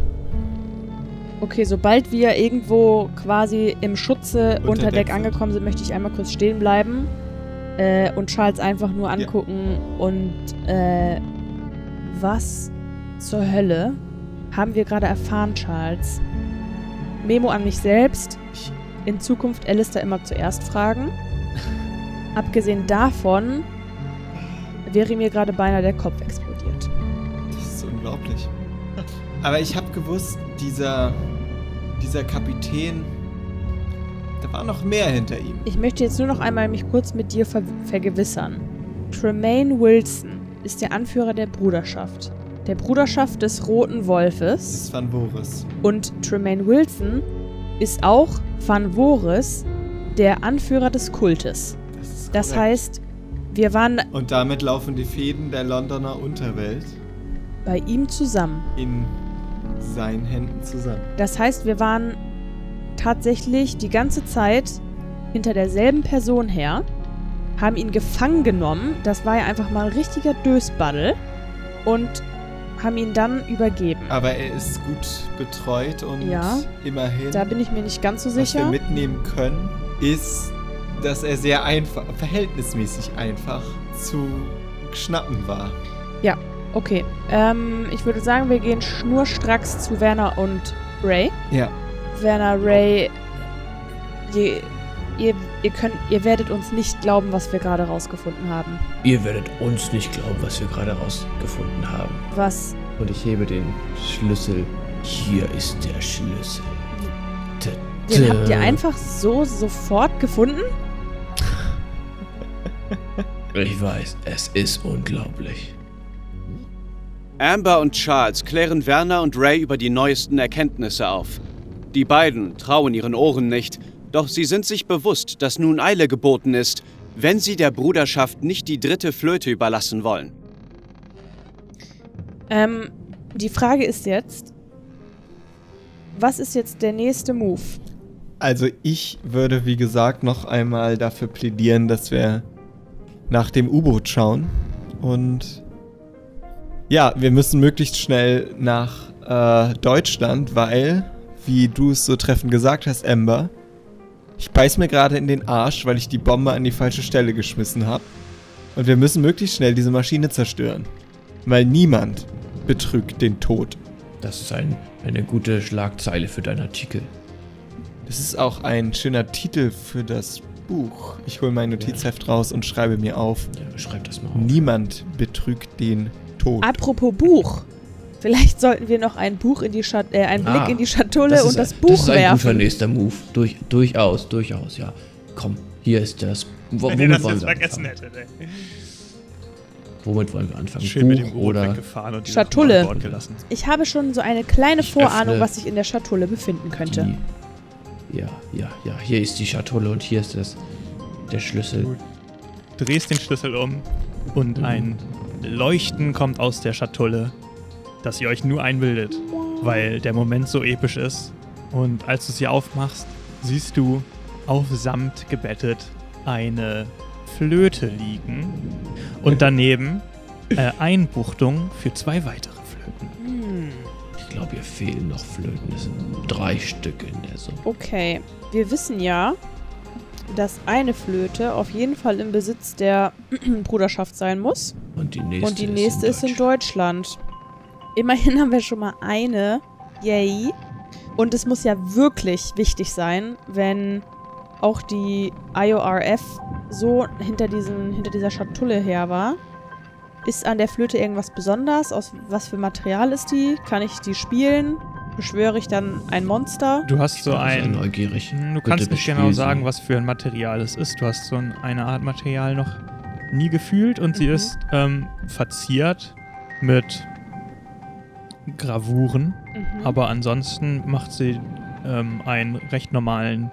Okay, sobald wir irgendwo quasi im Schutze unter,
Unter
Deck
Deck
angekommen sind, möchte ich einmal kurz stehen bleiben äh, und Charles einfach nur angucken und äh, was zur Hölle haben wir gerade erfahren, Charles? Memo an mich selbst. In Zukunft Alistair immer zuerst fragen. <laughs> Abgesehen davon wäre mir gerade beinahe der Kopf explodiert.
Unglaublich. Aber ich habe gewusst, dieser, dieser Kapitän, da war noch mehr hinter ihm.
Ich möchte jetzt nur noch einmal mich kurz mit dir ver vergewissern. Tremaine Wilson ist der Anführer der Bruderschaft. Der Bruderschaft des Roten Wolfes.
ist Van Voris.
Und Tremaine Wilson ist auch Van Voris, der Anführer des Kultes.
Das, ist
Das heißt, wir waren
Und damit laufen die Fäden der Londoner Unterwelt
bei ihm zusammen.
in seinen Händen zusammen.
Das heißt, wir waren tatsächlich die ganze Zeit hinter derselben Person her, haben ihn gefangen genommen. Das war ja einfach mal ein richtiger Dösbaddel. Und haben ihn dann übergeben.
Aber er ist gut betreut und
Ja.
immerhin,
Da bin ich mir nicht ganz so
was wir
sicher.
mitnehmen können, ist, dass er sehr einfach, verhältnismäßig einfach zu schnappen war.
Okay, ähm, ich würde sagen, wir gehen schnurstracks zu Werner und Ray.
Ja.
Werner, Ray, je, ihr, ihr, könnt, ihr werdet uns nicht glauben, was wir gerade rausgefunden haben.
Ihr werdet uns nicht glauben, was wir gerade rausgefunden haben.
Was
Und ich hebe den Schlüssel. Hier ist der Schlüssel.
Den habt ihr einfach so sofort gefunden?
Ich weiß, es ist unglaublich.
Amber und Charles klären Werner und Ray über die neuesten Erkenntnisse auf. Die beiden trauen ihren Ohren nicht, doch sie sind sich bewusst, dass nun Eile geboten ist, wenn sie der Bruderschaft nicht die dritte Flöte überlassen wollen.
Ähm, die Frage ist jetzt, was ist jetzt der nächste Move?
Also ich würde, wie gesagt, noch einmal dafür plädieren, dass wir nach dem U-Boot schauen. Und ja, wir müssen möglichst schnell nach äh, Deutschland, weil, wie du es so treffend gesagt hast, Amber, ich beiß mir gerade in den Arsch, weil ich die Bombe an die falsche Stelle geschmissen habe. Und wir müssen möglichst schnell diese Maschine zerstören. Weil niemand betrügt den Tod.
Das ist ein, eine gute Schlagzeile für deinen Artikel.
Das ist auch ein schöner Titel für das Buch. Ich hole mein Notizheft raus und schreibe mir auf.
Ja, schreib das mal auf.
Niemand betrügt den Tod.
Apropos Buch. Vielleicht sollten wir noch ein Buch in die Schat äh, einen Blick
Ah,
in die Schatulle
Das ist
und das
ein-
Buch
Das ist ein guter
werfen.
nächster Move. Durch, durchaus, durchaus, ja. Komm, hier ist das. Wo,
Wenn ihr
womit
das
wollen
jetzt
wir
vergessen
anfangen?
hättet, ey.
Womit wollen wir anfangen?
Schön mit dem
Buch
U-Boot
oder
weggefahren und die
Schatulle. Ich habe schon so eine kleine
Ich
Vorahnung, was sich in der Schatulle befinden könnte.
die? Ja, ja, ja. Hier ist die Schatulle und hier ist das, der Schlüssel.
Gut. Drehst den Schlüssel um und
Mhm.
ein Leuchten kommt aus der Schatulle, das ihr euch nur einbildet, weil der Moment so episch ist. Und als du sie aufmachst, siehst du auf Samt gebettet eine Flöte liegen und daneben äh, Einbuchtung für zwei weitere Flöten.
Hm,
Ich glaube, hier fehlen noch Flöten. Es sind drei Stück in der Summe.
okay. Wir wissen ja, dass eine Flöte auf jeden Fall im Besitz der <clears throat> Bruderschaft sein muss.
Und die nächste,
und die nächste ist in
Deutschland.
Deutschland. Immerhin <laughs> haben wir schon mal eine. Yay. Und es muss ja wirklich wichtig sein, wenn auch die IORF so hinter, diesen, hinter dieser Schatulle her war. Ist an der Flöte irgendwas besonders? Aus was für Material ist die? Kann ich die spielen? Beschwöre ich dann ein Monster?
Du hast so
Ich
ein.
neugierig.
Hm, Du
Bitte
kannst nicht genau
sie.
sagen, was für ein Material es ist. Du hast so ein, eine Art Material noch nie gefühlt und sie
Mhm.
ist ähm, verziert mit Gravuren,
Mhm.
aber ansonsten macht sie ähm, einen recht normalen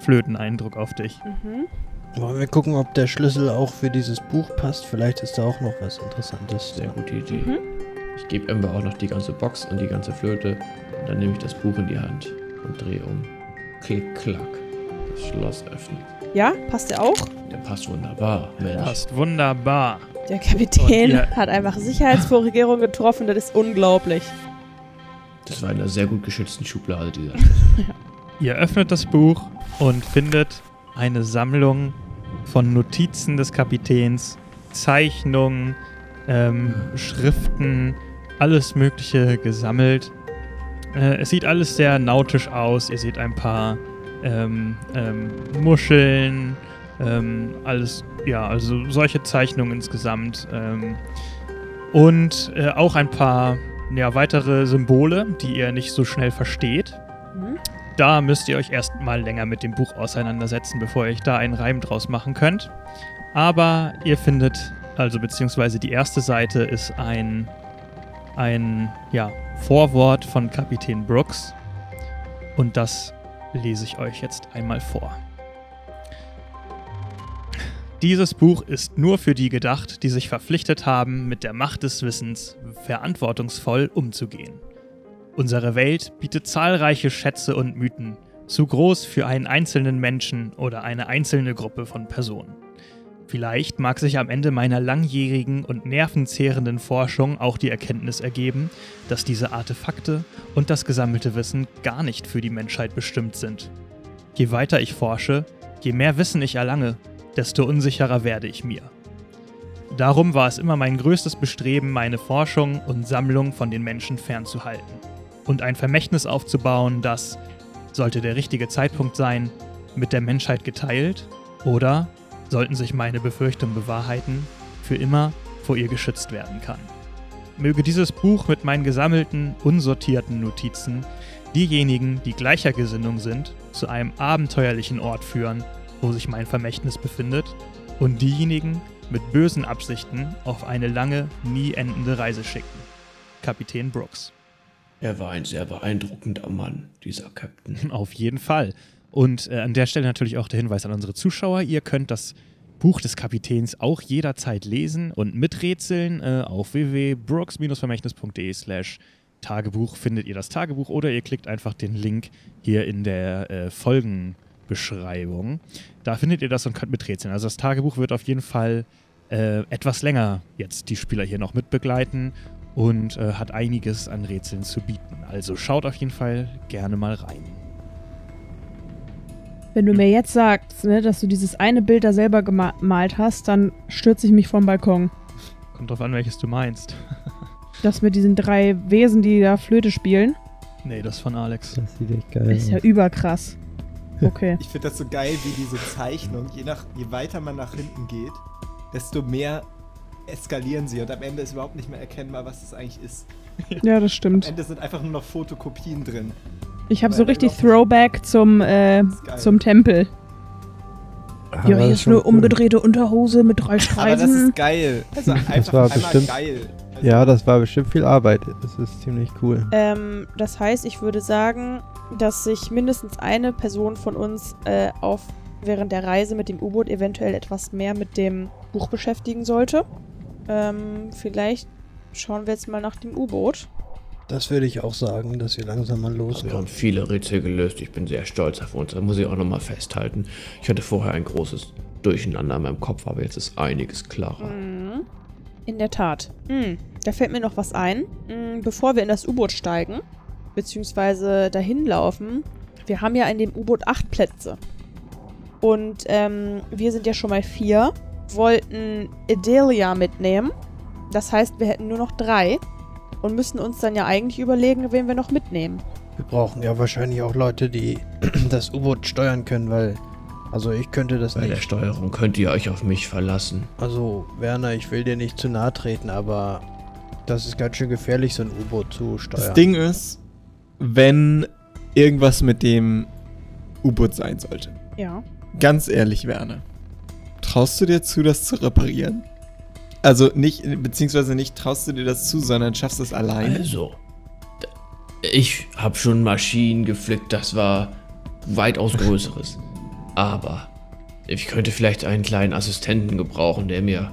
Flöteneindruck auf dich.
Mhm.
Wollen wir gucken, ob der Schlüssel auch für dieses Buch passt? Vielleicht ist da auch noch was Interessantes.
Sehr gute Idee.
Mhm.
Ich gebe Amber auch noch die ganze Box und die ganze Flöte. Und dann nehme ich das Buch in die Hand und drehe um. Klick, klack. Das Schloss öffnet.
Ja, passt der auch?
Der passt wunderbar, Mensch.
Passt wunderbar.
Der Kapitän hat einfach Sicherheitsvorkehrungen getroffen. Das ist unglaublich.
Das war in einer sehr gut geschützten Schublade, dieser <laughs> Schlüssel.
Ihr öffnet das Buch und findet eine Sammlung von Notizen des Kapitäns, Zeichnungen, ähm, Schriften, alles Mögliche gesammelt. Äh, es sieht alles sehr nautisch aus. Ihr seht ein paar ähm, ähm, Muscheln, Ähm, alles, ja, also solche Zeichnungen insgesamt. Ähm, und äh, auch ein paar ja, weitere Symbole, die ihr nicht so schnell versteht.
Mhm.
Da müsst ihr euch erstmal länger mit dem Buch auseinandersetzen, bevor ihr euch da einen Reim draus machen könnt. Aber ihr findet, also beziehungsweise die erste Seite ist ein, ein ja, Vorwort von Kapitän Brooks. Und das lese ich euch jetzt einmal vor. Dieses Buch ist nur für die gedacht, die sich verpflichtet haben, mit der Macht des Wissens verantwortungsvoll umzugehen. Unsere Welt bietet zahlreiche Schätze und Mythen, zu groß für einen einzelnen Menschen oder eine einzelne Gruppe von Personen. Vielleicht mag sich am Ende meiner langjährigen und nervenzehrenden Forschung auch die Erkenntnis ergeben, dass diese Artefakte und das gesammelte Wissen gar nicht für die Menschheit bestimmt sind. Je weiter ich forsche, je mehr Wissen ich erlange, desto unsicherer werde ich mir. Darum war es immer mein größtes Bestreben, meine Forschung und Sammlung von den Menschen fernzuhalten und ein Vermächtnis aufzubauen, das, sollte der richtige Zeitpunkt sein, mit der Menschheit geteilt oder, sollten sich meine Befürchtungen bewahrheiten, für immer vor ihr geschützt werden kann. Möge dieses Buch mit meinen gesammelten, unsortierten Notizen diejenigen, die gleicher Gesinnung sind, zu einem abenteuerlichen Ort führen, wo sich mein Vermächtnis befindet, und diejenigen mit bösen Absichten auf eine lange, nie endende Reise schicken. Kapitän Brooks.
Er war ein sehr beeindruckender Mann, dieser Captain. <laughs>
Auf jeden Fall. Und äh, an der Stelle natürlich auch der Hinweis an unsere Zuschauer. Ihr könnt das Buch des Kapitäns auch jederzeit lesen und miträtseln. Äh, auf www.brooks-vermächtnis.de slash Tagebuch findet ihr das Tagebuch oder ihr klickt einfach den Link hier in der äh, Folgenbeschreibung. Da findet ihr das und könnt miträtseln. Also das Tagebuch wird auf jeden Fall äh, etwas länger jetzt die Spieler hier noch mitbegleiten und äh, hat einiges an Rätseln zu bieten. Also schaut auf jeden Fall gerne mal rein.
Wenn du mir jetzt sagst, ne, dass du dieses eine Bild da selber gemalt hast, dann stürze ich mich vom Balkon.
Kommt drauf an, welches du meinst. <laughs>
Das mit diesen drei Wesen, die da Flöte spielen,
nee, das von Alex.
Das sieht echt geil
ist ja
aus.
überkrass. Okay. <laughs>
Ich finde das so geil, wie diese Zeichnung, je, nach, je weiter man nach hinten geht, desto mehr eskalieren sie und am Ende ist überhaupt nicht mehr erkennbar, was das eigentlich ist. <laughs>
Ja, das
Am
stimmt.
Ende sind einfach nur noch Fotokopien drin.
Ich habe so richtig Throwback zum, äh, zum Tempel.
Aber
Ja,
das
hier
ist
eine
cool.
umgedrehte Unterhose mit drei <laughs>
Aber das
Streifen.
ist geil. Also einfach
war bestimmt-
geil. Also,
Ja, das war bestimmt viel Arbeit. Das ist ziemlich cool.
Ähm, das heißt, ich würde sagen, dass sich mindestens eine Person von uns äh, auf während der Reise mit dem U-Boot eventuell etwas mehr mit dem Buch beschäftigen sollte. Ähm, vielleicht schauen wir jetzt mal nach dem U-Boot.
Das würde ich auch sagen, dass wir langsam mal
Wir haben viele Rätsel gelöst. Ich bin sehr stolz auf uns. Das muss ich auch nochmal festhalten. Ich hatte vorher ein großes Durcheinander in meinem Kopf, aber jetzt ist einiges klarer.
Mhm. In der Tat. Hm, da fällt mir noch was ein. Hm, bevor wir in das U-Boot steigen, beziehungsweise dahin laufen, wir haben ja in dem U-Boot acht Plätze. Und ähm, wir sind ja schon mal vier, wollten Adelia mitnehmen. Das heißt, wir hätten nur noch drei und müssten uns dann ja eigentlich überlegen, wen wir noch mitnehmen.
Wir brauchen ja wahrscheinlich auch Leute, die <clears throat> das U-Boot steuern können, weil. Also ich könnte das
Bei der
nicht.
Steuerung könnt ihr euch auf mich verlassen.
Also, Werner, ich will dir nicht zu nahe treten, aber das ist ganz schön gefährlich, so ein U-Boot zu steuern.
Das Ding ist, wenn irgendwas mit dem U-Boot sein sollte.
Ja.
Ganz ehrlich, Werner. Traust du dir zu, das zu reparieren? Also nicht, beziehungsweise nicht traust du dir das zu, sondern schaffst es alleine.
Also, ich habe schon Maschinen geflickt, das war weitaus Größeres. Aber ich könnte vielleicht einen kleinen Assistenten gebrauchen, der mir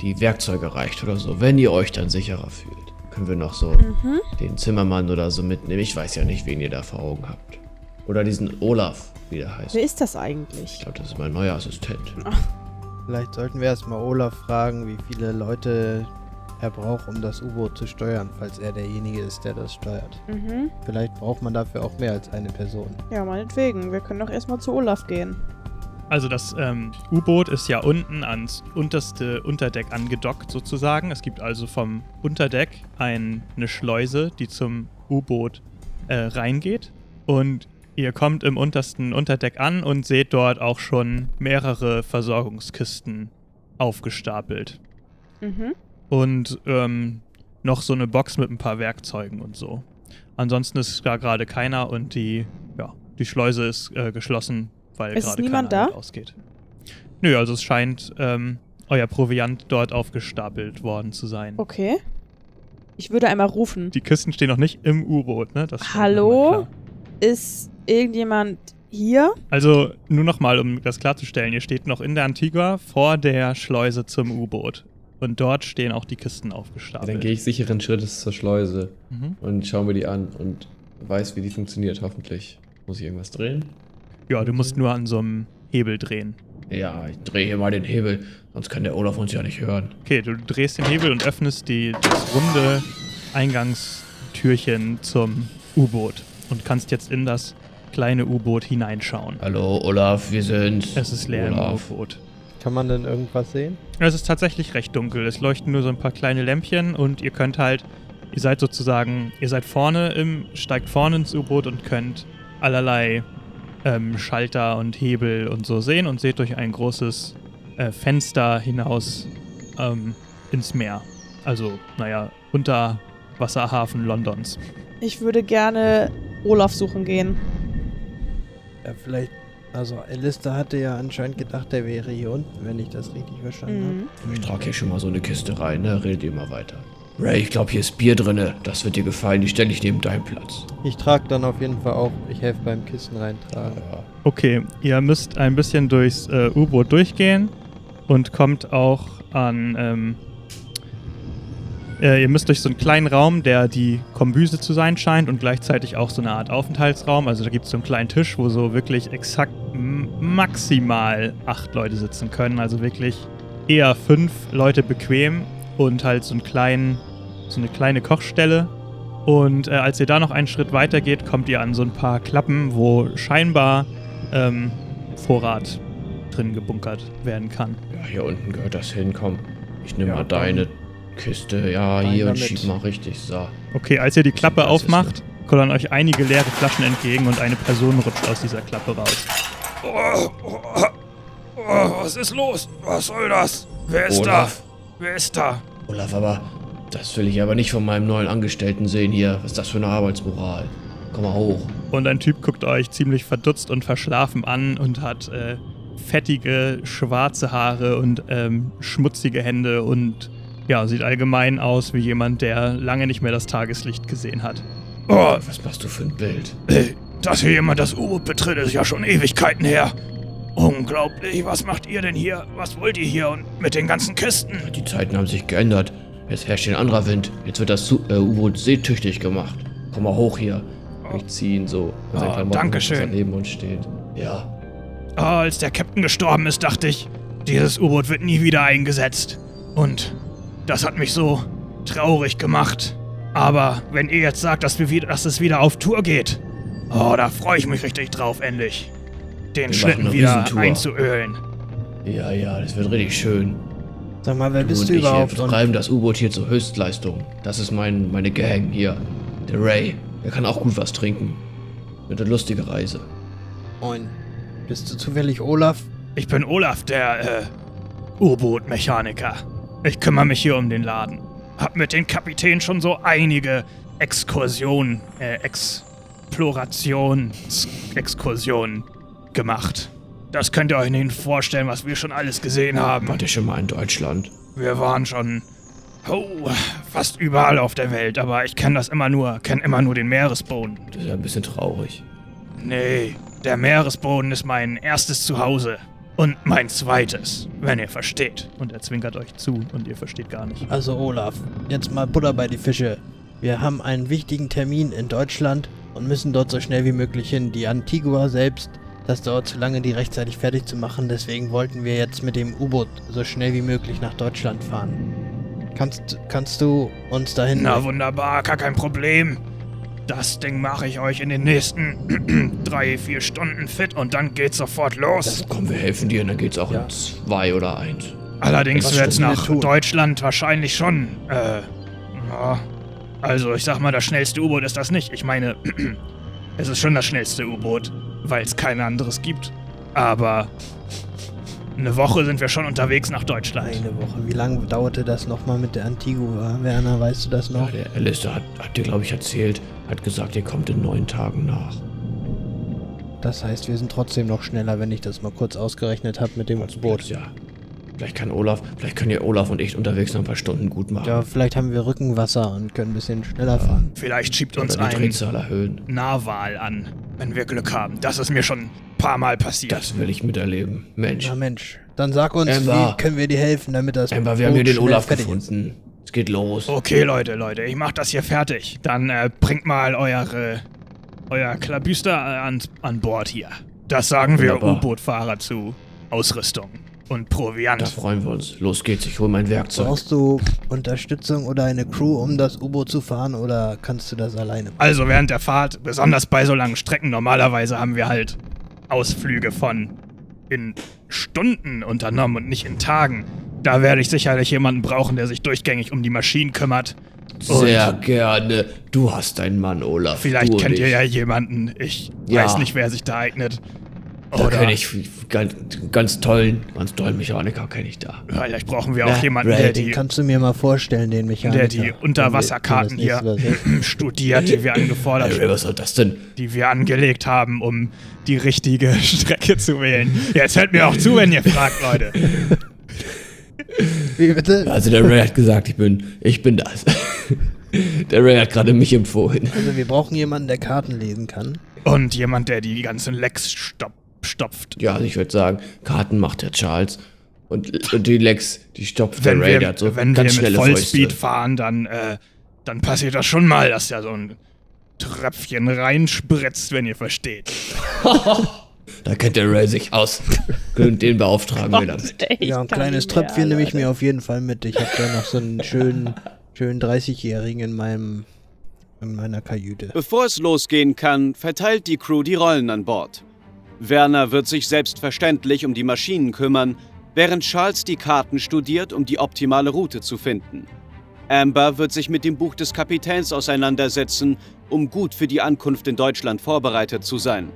die Werkzeuge reicht oder so, wenn ihr euch dann sicherer fühlt. Können wir noch so
Mhm.
den Zimmermann oder so mitnehmen. Ich weiß ja nicht, wen ihr da vor Augen habt. Oder diesen Olaf, wie der heißt.
Wer ist das
Ich
eigentlich?
glaube, das ist mein neuer Assistent.
Vielleicht sollten wir erstmal Olaf fragen, wie viele Leute er braucht, um das U-Boot zu steuern, falls er derjenige ist, der das steuert.
Mhm.
Vielleicht braucht man dafür auch mehr als eine Person.
Ja, meinetwegen. Wir können doch erstmal zu Olaf gehen.
Also das ähm, U-Boot ist ja unten ans unterste Unterdeck angedockt sozusagen. Es gibt also vom Unterdeck ein, eine Schleuse, die zum U-Boot äh, reingeht. Und Ihr kommt im untersten Unterdeck an und seht dort auch schon mehrere Versorgungskisten aufgestapelt.
Mhm.
Und ähm, noch so eine Box mit ein paar Werkzeugen und so. Ansonsten ist da gerade keiner und die, ja, die Schleuse ist äh, geschlossen, weil gerade
niemand
keiner
da?
ausgeht. Nö, also es scheint ähm, euer Proviant dort aufgestapelt worden zu sein.
Okay. Ich würde einmal rufen.
Die Kisten stehen noch nicht im U-Boot, ne? Das
Hallo? Ist irgendjemand hier?
Also nur nochmal, um das klarzustellen, ihr steht noch in der Antigua vor der Schleuse zum U-Boot. Und dort stehen auch die Kisten
Ja,
aufgestapelt.
dann gehe ich sicheren Schrittes zur Schleuse
Mhm.
und schaue mir die an und weiß, wie die funktioniert, hoffentlich. Muss ich irgendwas drehen?
Ja, du musst nur an so einem Hebel drehen.
Ja, ich drehe hier mal den Hebel, sonst kann der Olaf uns ja nicht hören.
Okay, du drehst den Hebel und öffnest die, das runde Eingangstürchen zum U-Boot und kannst jetzt in das kleine U-Boot hineinschauen.
Hallo, Olaf, wir sind.
Es ist leer im
Olaf.
U-Boot.
Kann man denn irgendwas sehen?
Es ist tatsächlich recht dunkel. Es leuchten nur so ein paar kleine Lämpchen und ihr könnt halt, ihr seid sozusagen, ihr seid vorne im, steigt vorne ins U-Boot und könnt allerlei ähm, Schalter und Hebel und so sehen und seht durch ein großes äh, Fenster hinaus ähm, ins Meer. Also, naja, Unterwasserhafen Londons.
Ich würde gerne Olaf suchen gehen.
Ja, vielleicht. Also, Alistair hatte ja anscheinend gedacht, der wäre hier unten, wenn ich das richtig verstanden
Mhm.
Ich trage hier schon mal so eine Kiste rein, ne? Redet ihr mal weiter. Ray, ich glaube, hier ist Bier drinne. Das wird dir gefallen. Die stelle ich neben deinen Platz.
habe. Ich trage dann auf jeden Fall auch. Ich helfe beim Kissen reintragen.
Ja.
Okay, ihr müsst ein bisschen durchs äh, U-Boot durchgehen und kommt auch an. Ähm, äh, ihr müsst durch so einen kleinen Raum, der die Kombüse zu sein scheint und gleichzeitig auch so eine Art Aufenthaltsraum. Also da gibt es so einen kleinen Tisch, wo so wirklich exakt maximal acht Leute sitzen können. Also wirklich eher fünf Leute bequem und halt so einen kleinen, so eine kleine Kochstelle. Und äh, als ihr da noch einen Schritt weiter geht, kommt ihr an so ein paar Klappen, wo scheinbar ähm, Vorrat drin gebunkert werden kann.
ja, hier unten gehört das hin. Komm, ich nehme
Ja,
mal deine Kiste. Ja,
Rein
hier und
damit.
schieb mal richtig. So.
Okay, als ihr die Klappe aufmacht, kullern euch einige leere Flaschen entgegen und eine Person rutscht aus dieser Klappe raus.
Oh, oh, oh, was ist los? Was soll das? Wer ist
Olaf.
da? Wer ist da?
Olaf, aber das will ich aber nicht von meinem neuen Angestellten sehen hier. Was ist das für eine Arbeitsmoral? Komm mal hoch.
Und ein Typ guckt euch ziemlich verdutzt und verschlafen an und hat äh, fettige, schwarze Haare und ähm, schmutzige Hände und ja, sieht allgemein aus wie jemand, der lange nicht mehr das Tageslicht gesehen hat.
Oh,
Was machst du für ein Bild?
äh, dass hier jemand das U-Boot betritt, ist ja schon Ewigkeiten her. Unglaublich, was macht ihr denn hier? Was wollt ihr hier und mit den ganzen Kisten?
Die Zeiten haben sich geändert. Jetzt herrscht ein anderer Wind. Jetzt wird das äh, U-Boot seetüchtig gemacht. Komm mal hoch hier. Ich zieh ihn so
Oh, Dankeschön.
neben uns steht. Ja.
Ah, als der Captain gestorben ist, dachte ich, dieses U-Boot wird nie wieder eingesetzt. Und das hat mich so traurig gemacht. Aber wenn ihr jetzt sagt, dass, wir wieder, dass es wieder auf Tour geht, oh, da freue ich mich richtig drauf, endlich. Den
Wir
Schlitten wieder
Riesentour.
einzuölen.
Ja, ja, das wird richtig schön.
Sag mal, wer
Du
bist
und
du
ich
überhaupt? Und
treiben das U-Boot hier zur Höchstleistung. Das ist mein, meine Gang hier. Der Ray. Er kann auch gut was trinken. Wird eine lustige Reise.
Moin. Bist du zufällig Olaf?
Ich bin Olaf, der äh, U-Boot-Mechaniker. Ich kümmere mich hier um den Laden. Hab mit den Kapitän schon so einige Exkursionen, äh, Explorations, Exkursionen gemacht. Das könnt ihr euch nicht vorstellen, was wir schon alles gesehen haben.
Wart ihr schon mal in Deutschland?
Wir waren schon oh, fast überall auf der Welt, aber ich kenne das immer nur, kenne immer nur den Meeresboden.
Das ist ja ein bisschen traurig.
Nee, der Meeresboden ist mein erstes Zuhause. Und mein zweites, wenn ihr versteht.
Und er zwinkert euch zu und ihr versteht gar nicht.
Also Olaf, jetzt mal Butter bei die Fische. Wir haben einen wichtigen Termin in Deutschland und müssen dort so schnell wie möglich hin. Die Antigua selbst, das dauert zu lange, die rechtzeitig fertig zu machen. Deswegen wollten wir jetzt mit dem U-Boot so schnell wie möglich nach Deutschland fahren. Kannst, kannst du uns dahin...
Na wunderbar, gar kein Problem. Das Ding mache ich euch in den nächsten <clears throat> drei, vier Stunden fit und dann geht's sofort los.
Das, komm, wir helfen dir und dann geht's auch
Ja.
in zwei oder eins.
Allerdings wird's nach
tun?
Deutschland wahrscheinlich schon, äh, ja. Also, ich sag mal, das schnellste U-Boot ist das nicht. Ich meine, <clears throat>
Es ist schon das schnellste U-Boot, weil es kein anderes gibt. Aber eine Woche sind wir schon unterwegs nach Deutschland.
Eine Woche. Wie lange dauerte das nochmal mit der Antigua? Werner, weißt du das
Ja,
noch?
der Alistair hat, hat dir, glaube ich, erzählt, hat gesagt, ihr kommt in neun Tagen nach.
Das heißt, wir sind trotzdem noch schneller, wenn ich das mal kurz ausgerechnet habe mit dem Boot.
Ja. Vielleicht kann Olaf, vielleicht können ja Olaf und ich unterwegs noch ein paar Stunden gut machen.
Ja, vielleicht haben wir Rückenwasser und können ein bisschen schneller fahren.
Vielleicht schiebt uns
Oder die
ein
Drehzahl erhöhen.
Narwal an, wenn wir Glück haben. Das ist mir schon paar Mal passiert.
Das will ich miterleben. Mensch.
Na Mensch, dann sag uns,
Amber.
wie können wir dir helfen, damit das
Amber, wir haben hier den Olaf
ist?
gefunden. Es geht los.
Okay, Leute, Leute, ich mach das hier fertig. Dann äh, bringt mal eure, euer Klabüster äh, an, an Bord hier. Das sagen wir
Wunderbar.
U-Boot-Fahrer zu Ausrüstung und
Da
Proviant.
freuen wir uns. Los geht's, ich hol mein Werkzeug.
Brauchst du Unterstützung oder eine Crew, um das U-Boot zu fahren, oder kannst du das alleine machen?
Also während der Fahrt, besonders bei so langen Strecken, normalerweise haben wir halt Ausflüge von in Stunden unternommen und nicht in Tagen. Da werde ich sicherlich jemanden brauchen, der sich durchgängig um die Maschinen kümmert.
Sehr gerne. Du hast deinen Mann, Olaf.
Vielleicht kennt ihr ja jemanden. Ich
Ja.
weiß nicht, wer sich da eignet.
Da kenne ich ganz, ganz tollen, ganz tollen Mechaniker kenne ich da.
vielleicht brauchen wir auch
Ja,
jemanden,
Ray,
der die,
kannst du mir mal vorstellen, den Mechaniker.
der die Unterwasserkarten hier <laughs> studiert, die wir angefordert
Ray, was soll das denn?
die wir angelegt haben, um die richtige <laughs> Strecke zu wählen. Jetzt hört mir auch zu, wenn ihr fragt, Leute.
Wie bitte?
Also der Ray hat gesagt, ich bin, ich bin das. <laughs> Der Ray hat gerade mich empfohlen.
Also wir brauchen jemanden, der Karten lesen kann.
Und jemand, der die ganzen Lecks stop stopft.
Ja, also ich würde sagen, Karten macht der Charles. Und, und die Lex, die stopft
Wenn
der Ray,
wir,
so
wenn wir
ganz
mit
schnelle
Vollspeed
Fäuste.
fahren, dann, äh, dann passiert das schon mal, dass da so ein Tröpfchen reinspritzt, wenn ihr versteht. <laughs>
Da kennt der Ray sich aus. Und den beauftragen wir damit. <laughs>
ja, ein kleines Tröpfchen nehme ich mir auf jeden Fall mit. Ich habe da noch so einen schönen, <laughs> schönen 30-Jährigen in meinem in meiner Kajüte.
Bevor es losgehen kann, verteilt die Crew die Rollen an Bord. Werner wird sich selbstverständlich um die Maschinen kümmern, während Charles die Karten studiert, um die optimale Route zu finden. Amber wird sich mit dem Buch des Kapitäns auseinandersetzen, um gut für die Ankunft in Deutschland vorbereitet zu sein.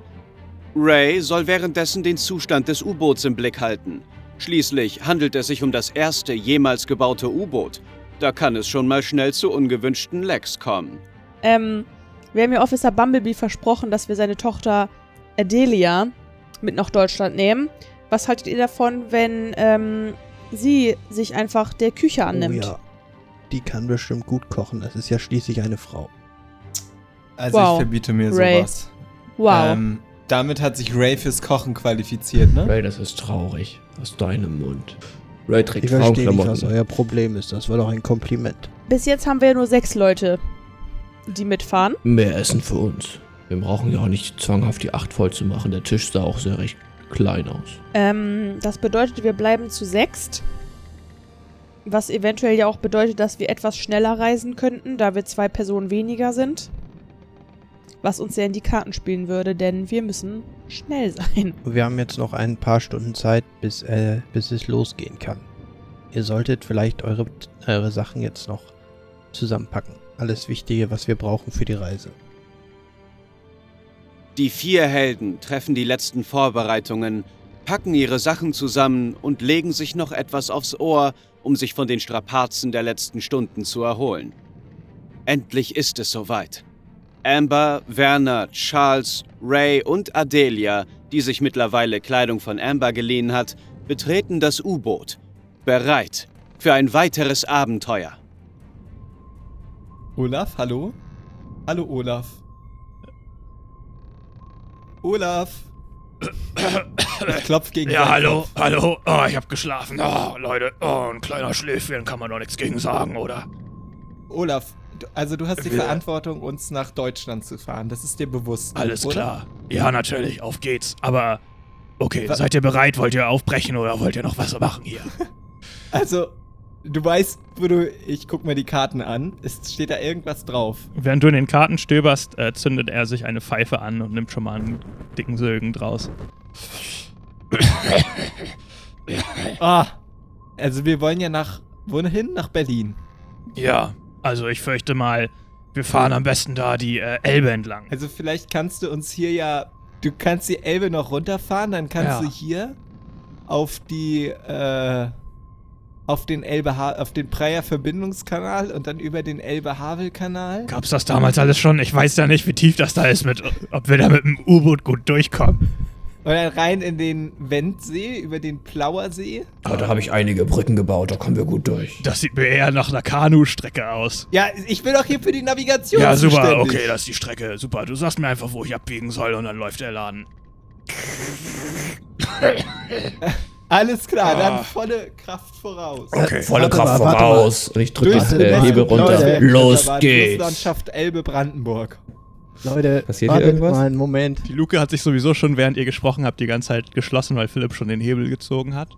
Ray soll währenddessen den Zustand des U-Boots im Blick halten. Schließlich handelt es sich um das erste jemals gebaute U-Boot. Da kann es schon mal schnell zu ungewünschten Lecks kommen.
Ähm, wir haben ja Officer Bumblebee versprochen, dass wir seine Tochter Adelia mit nach Deutschland nehmen. Was haltet ihr davon, wenn ähm, sie sich einfach der Küche annimmt?
Oh ja. Die kann bestimmt gut kochen. Das ist ja schließlich eine Frau.
Also
Wow.
ich verbiete mir
Ray.
sowas.
Wow.
Ähm, damit hat sich Ray fürs Kochen qualifiziert, ne?
Ray, das ist traurig. Aus deinem Mund. Ray trägt
Ich verstehe nicht, was
Frauenklamotten.
euer Problem ist. Das war doch ein Kompliment.
Bis jetzt haben wir ja nur sechs Leute, die mitfahren.
Mehr Essen für uns. Wir brauchen ja auch nicht zwanghaft die acht voll zu machen. Der Tisch sah auch sehr recht klein aus.
Ähm, das bedeutet, wir bleiben zu sechst. Was eventuell ja auch bedeutet, dass wir etwas schneller reisen könnten, da wir zwei Personen weniger sind. Was uns ja in die Karten spielen würde, denn wir müssen schnell sein.
Wir haben jetzt noch ein paar Stunden Zeit, bis, äh, bis es losgehen kann. Ihr solltet vielleicht eure, eure Sachen jetzt noch zusammenpacken. Alles Wichtige, was wir brauchen für die Reise.
Die vier Helden treffen die letzten Vorbereitungen, packen ihre Sachen zusammen und legen sich noch etwas aufs Ohr, um sich von den Strapazen der letzten Stunden zu erholen. Endlich ist es soweit. Amber, Werner, Charles, Ray und Adelia, die sich mittlerweile Kleidung von Amber geliehen hat, betreten das U-Boot, bereit für ein weiteres Abenteuer.
Olaf, hallo? Hallo, Olaf. Olaf. Ich klopf gegen
Ja, hallo,
Kopf.
hallo. Oh, ich hab geschlafen. Oh, Leute, oh, ein kleiner Schläfchen kann man doch nichts gegen sagen, oder?
Olaf, also du hast die
Wir-
Verantwortung, uns nach Deutschland zu fahren. Das ist dir bewusst.
Alles
oder?
klar. Ja, natürlich, auf geht's. Aber, okay,
Wa-
seid ihr bereit? Wollt ihr aufbrechen oder wollt ihr noch was machen hier? <laughs>
Also, du weißt, wo du. Ich guck mir die Karten an. Es steht da irgendwas drauf.
Während du in den Karten stöberst, äh, zündet er sich eine Pfeife an und nimmt schon mal einen dicken Sögen draus.
Ah. Also, wir wollen ja nach. Wohin? Nach Berlin.
Ja, also ich fürchte mal,
wir fahren am besten da die äh, Elbe entlang.
Also vielleicht kannst du uns hier ja, du kannst die Elbe noch runterfahren, dann kannst
Ja.
du hier auf die, äh, auf den Elbe, auf den Breyer Verbindungskanal und dann über den Elbe-Havel-Kanal.
Gab's das damals alles schon? Ich weiß ja nicht, wie tief das da ist, mit, ob wir da mit dem U-Boot gut durchkommen.
Und dann rein in den Wendsee, über den Plauersee.
Aber da habe ich einige Brücken gebaut, da kommen wir gut durch.
Das sieht mir eher nach einer Kanustrecke aus.
Ja, ich bin doch hier für die Navigation
Ja, super,
zuständig.
okay, das ist die Strecke. Super, du sagst mir einfach, wo ich abbiegen soll und dann läuft der Laden. <laughs>
Alles klar,
Ah.
dann volle Kraft voraus.
Okay.
Volle
Warte
Kraft
mal,
voraus. Und ich drücke den äh, Hebel runter.
Leute,
Los geht's.
Flusslandschaft Elbe-Brandenburg.
Leute,
Passiert hier irgendwas?
mal einen Moment.
Die Luke hat sich sowieso schon, während ihr gesprochen habt, die ganze Zeit geschlossen, weil Philipp schon den Hebel gezogen hat.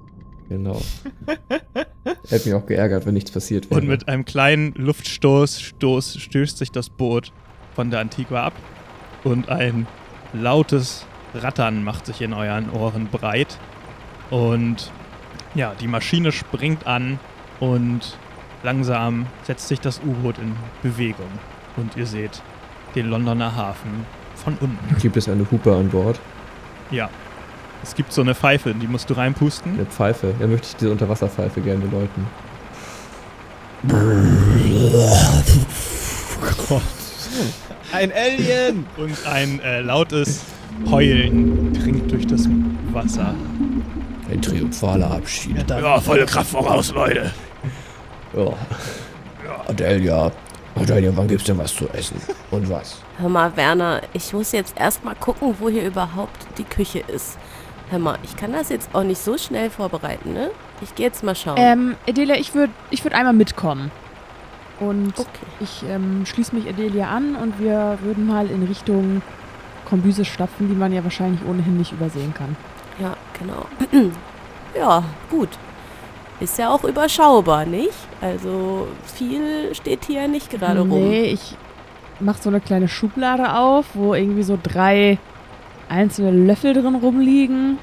Genau. Hätte mich auch geärgert, wenn nichts passiert wäre.
Und mit einem kleinen Luftstoß Stoß, stößt sich das Boot von der Antigua ab und ein lautes Rattern macht sich in euren Ohren breit. Und ja, die Maschine springt an und langsam setzt sich das U-Boot in Bewegung. Und ihr seht den Londoner Hafen von unten.
Gibt es eine Hupe an Bord?
Ja. Es gibt so eine Pfeife, in die musst du reinpusten.
Eine Pfeife? Ja, möchte ich diese Unterwasserpfeife gerne läuten. <laughs>
Ein Alien!
Und ein äh, lautes Heulen dringt durch das Wasser.
Ein triumphaler Abschied.
Ja, volle Kraft voraus, Leute.
Ja. Adelia. Adelia, wann gibt's denn was zu essen? Und was?
Hör mal, Werner, ich muss jetzt erstmal gucken, wo hier überhaupt die Küche ist. Hör mal, ich kann das jetzt auch nicht so schnell vorbereiten, ne? Ich gehe jetzt mal schauen.
Ähm, Adelia, ich würde ich würd einmal mitkommen. Und
okay.
ich ähm, schließe mich Adelia an und wir würden mal in Richtung Kombüse stapfen, die man ja wahrscheinlich ohnehin nicht übersehen kann.
Ja, genau. <clears throat> ja, gut. Ist ja auch überschaubar, nicht? Also viel steht hier nicht gerade rum.
Nee, ich mache so eine kleine Schublade auf, wo irgendwie so drei einzelne Löffel drin rumliegen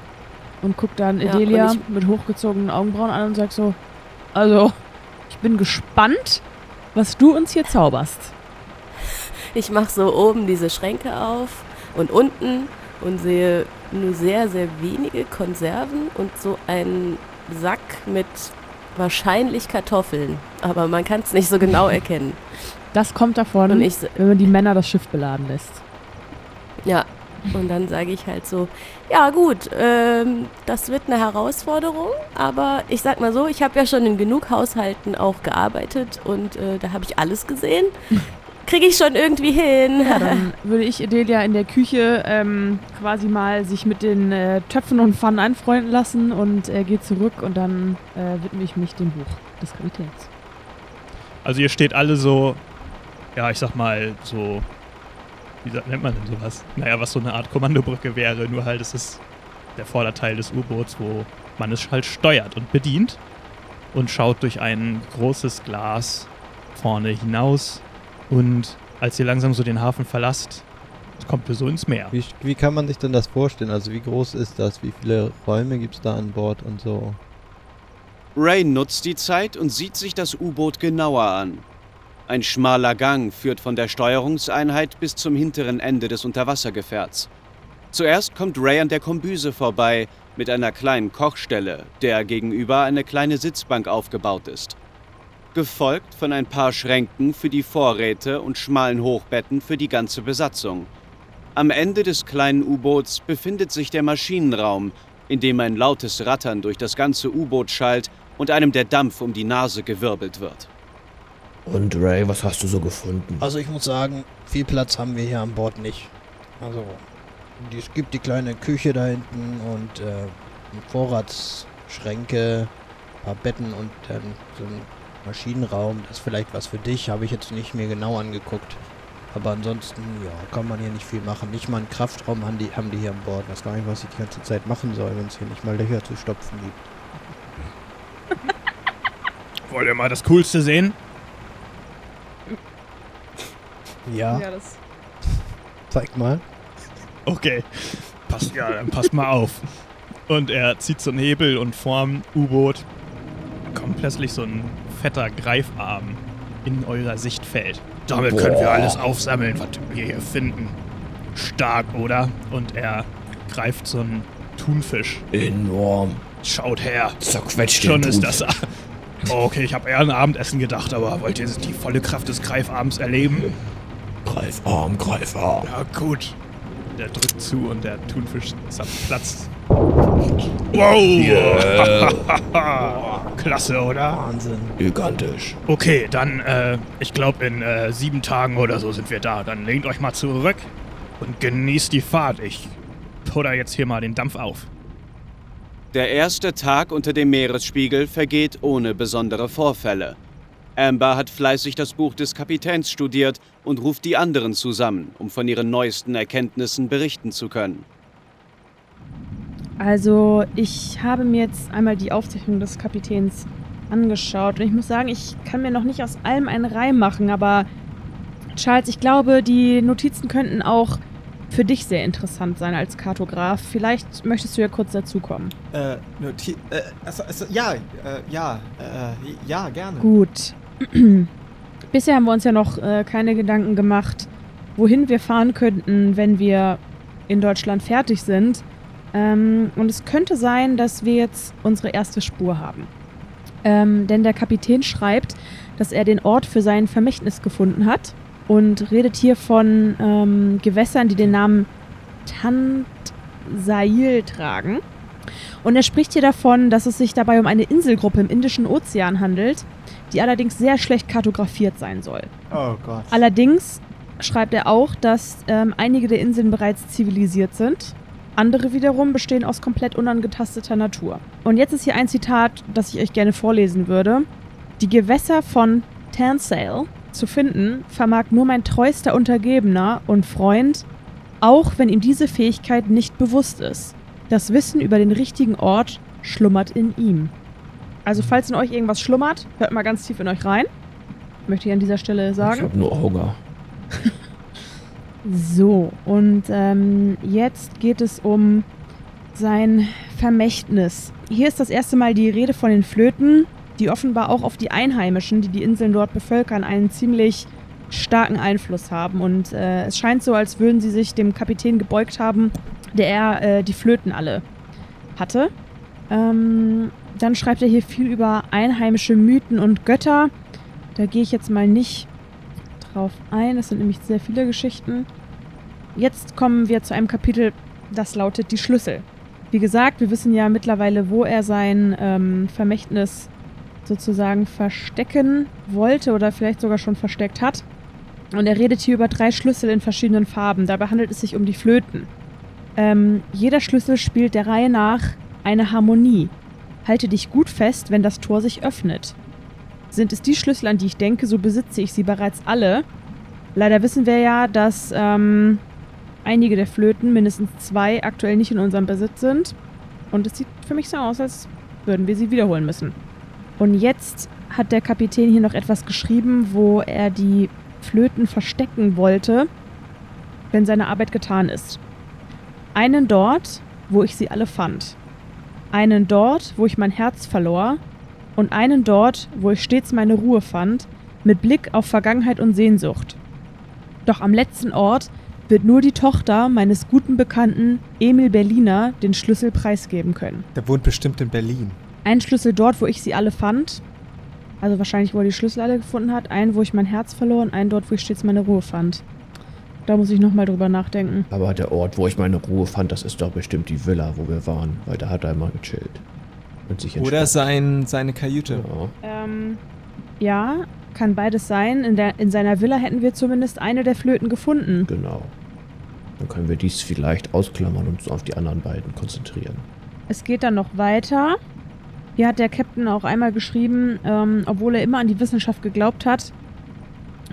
und guck dann
Ja,
Adelia
und
mit hochgezogenen Augenbrauen an und sag so, also, ich bin gespannt, was du uns hier zauberst.
Ich mache so oben diese Schränke auf und unten und sehe nur sehr, sehr wenige Konserven und so einen Sack mit wahrscheinlich Kartoffeln. Aber man kann es nicht so genau <laughs> erkennen.
Das kommt davon,
Und ich,
wenn man die Männer das Schiff beladen lässt.
ja, und dann sage ich halt so, ja gut, ähm, das wird eine Herausforderung, aber ich sag mal so, ich habe ja schon in genug Haushalten auch gearbeitet und äh, da habe ich alles gesehen. <laughs> Kriege ich schon irgendwie hin.
Ja, dann würde ich Adelia in der Küche ähm, quasi mal sich mit den äh, Töpfen und Pfannen einfreunden lassen und äh, gehe zurück und dann äh, widme ich mich dem Buch des Kapitäns.
Also ihr steht alle so, ja, ich sag mal, so, wie nennt man denn sowas? Naja, was so eine Art Kommandobrücke wäre, nur halt es ist der Vorderteil des U-Boots, wo man es halt steuert und bedient und schaut durch ein großes Glas vorne hinaus und als ihr langsam so den Hafen verlasst, kommt ihr so ins Meer.
Wie, wie kann man sich denn das vorstellen? Also wie groß ist das? Wie viele Räume gibt es da an Bord und so?
Ray nutzt die Zeit und sieht sich das U-Boot genauer an. Ein schmaler Gang führt von der Steuerungseinheit bis zum hinteren Ende des Unterwassergefährts. Zuerst kommt Ray an der Kombüse vorbei mit einer kleinen Kochstelle, der gegenüber eine kleine Sitzbank aufgebaut ist. Gefolgt von ein paar Schränken für die Vorräte und schmalen Hochbetten für die ganze Besatzung. Am Ende des kleinen U-Boots befindet sich der Maschinenraum, in dem ein lautes Rattern durch das ganze U-Boot schallt und einem der Dampf um die Nase gewirbelt wird.
Und Ray, was hast du so gefunden?
Also ich muss sagen, viel Platz haben wir hier an Bord nicht. Also es gibt die kleine Küche da hinten und äh, Vorratsschränke, ein paar Betten und dann so ein Maschinenraum. Das ist vielleicht was für dich, habe ich jetzt nicht mir genau angeguckt. Aber ansonsten, ja, kann man hier nicht viel machen. Nicht mal einen Kraftraum haben die, haben die hier an Bord. Ich weiß gar nicht, was ich die ganze Zeit machen soll, wenn es hier nicht mal Löcher zu stopfen gibt. <laughs>
Wollt ihr mal das Coolste sehen?
Ja,
das
zeig mal.
Okay. Passt, ja, dann passt mal auf.
Und er zieht so einen Hebel und vorm U-Boot kommt plötzlich so ein fetter Greifarm
in eurer Sichtfeld. Damit können wir alles aufsammeln, was wir hier finden. Stark, oder? Und er greift so einen Thunfisch.
Enorm.
Schaut her.
Zerquetscht
Schon ist das. <laughs> Oh, okay, ich habe eher an Abendessen gedacht, aber wollt ihr die volle Kraft des Greifabends erleben?
Greifarm, Greifarm.
Ja, gut. Der drückt zu und der Thunfisch zerplatzt. Wow! <laughs> Klasse, oder?
Wahnsinn.
Gigantisch.
Okay, dann, äh, ich glaube, in äh, sieben Tagen oder so sind wir da. Dann lehnt euch mal zurück und genießt die Fahrt. Ich putter jetzt hier mal den Dampf auf.
Der erste Tag unter dem Meeresspiegel vergeht ohne besondere Vorfälle. Amber hat fleißig das Buch des Kapitäns studiert und ruft die anderen zusammen, um von ihren neuesten Erkenntnissen berichten zu können.
Also, ich habe mir jetzt einmal die Aufzeichnung des Kapitäns angeschaut und ich muss sagen, ich kann mir noch nicht aus allem einen Reim machen, aber Charles, ich glaube, die Notizen könnten auch für dich sehr interessant sein als Kartograf. Vielleicht möchtest du ja kurz dazukommen.
Äh, Noti äh, also, also, ja, äh, ja, äh, ja, gerne.
Gut. <clears throat> Bisher haben wir uns ja noch äh, keine Gedanken gemacht, wohin wir fahren könnten, wenn wir in Deutschland fertig sind. Ähm, und es könnte sein, dass wir jetzt unsere erste Spur haben. Ähm, denn der Kapitän schreibt, dass er den Ort für sein Vermächtnis gefunden hat und redet hier von ähm, Gewässern, die den Namen Tantsail tragen. Und er spricht hier davon, dass es sich dabei um eine Inselgruppe im Indischen Ozean handelt, die allerdings sehr schlecht kartografiert sein soll.
Oh Gott.
Allerdings schreibt er auch, dass ähm, einige der Inseln bereits zivilisiert sind. Andere wiederum bestehen aus komplett unangetasteter Natur. Und jetzt ist hier ein Zitat, das ich euch gerne vorlesen würde. Die Gewässer von Tansale zu finden, vermag nur mein treuster Untergebener und Freund, auch wenn ihm diese Fähigkeit nicht bewusst ist. Das Wissen über den richtigen Ort schlummert in ihm. Also falls in euch irgendwas schlummert, hört mal ganz tief in euch rein. Möchte ich an dieser Stelle
Ich
sagen.
hab nur Hunger. <laughs>
So, und ähm, jetzt geht es um sein Vermächtnis. Hier ist das erste Mal die Rede von den Flöten, die offenbar auch auf die Einheimischen, die die Inseln dort bevölkern, einen ziemlich starken Einfluss haben. Und äh, es scheint so, als würden sie sich dem Kapitän gebeugt haben, der er äh, die Flöten alle hatte. Ähm, dann schreibt er hier viel über einheimische Mythen und Götter. Da gehe ich jetzt mal nicht drauf ein. Es sind nämlich sehr viele Geschichten. Jetzt kommen wir zu einem Kapitel, das lautet die Schlüssel. Wie gesagt, wir wissen ja mittlerweile, wo er sein ähm, Vermächtnis sozusagen verstecken wollte oder vielleicht sogar schon versteckt hat. Und er redet hier über drei Schlüssel in verschiedenen Farben. Dabei handelt es sich um die Flöten. Ähm, jeder Schlüssel spielt der Reihe nach eine Harmonie. Halte dich gut fest, wenn das Tor sich öffnet. Sind es die Schlüssel, an die ich denke, so besitze ich sie bereits alle. Leider wissen wir ja, dass ähm, einige der Flöten, mindestens zwei, aktuell nicht in unserem Besitz sind. Und es sieht für mich so aus, als würden wir sie wiederholen müssen. Und jetzt hat der Kapitän hier noch etwas geschrieben, wo er die Flöten verstecken wollte, wenn seine Arbeit getan ist. Einen dort, wo ich sie alle fand. Einen dort, wo ich mein Herz verlor. Und einen dort, wo ich stets meine Ruhe fand, mit Blick auf Vergangenheit und Sehnsucht. Doch am letzten Ort wird nur die Tochter meines guten Bekannten Emil Berliner den Schlüssel preisgeben können.
Der wohnt bestimmt in Berlin.
Ein Schlüssel dort, wo ich sie alle fand. Also wahrscheinlich, wo er die Schlüssel alle gefunden hat. Einen, wo ich mein Herz verlor und einen dort, wo ich stets meine Ruhe fand. Da muss ich nochmal drüber nachdenken.
Aber der Ort, wo ich meine Ruhe fand, das ist doch bestimmt die Villa, wo wir waren. Weil da hat er immer gechillt. Und sich
Oder sein, seine Kajüte.
Ja.
Ähm, ja, kann beides sein. In, der, in seiner Villa hätten wir zumindest eine der Flöten gefunden.
Genau. Dann können wir dies vielleicht ausklammern und uns auf die anderen beiden konzentrieren.
Es geht dann noch weiter. Hier hat der Captain auch einmal geschrieben, ähm, obwohl er immer an die Wissenschaft geglaubt hat,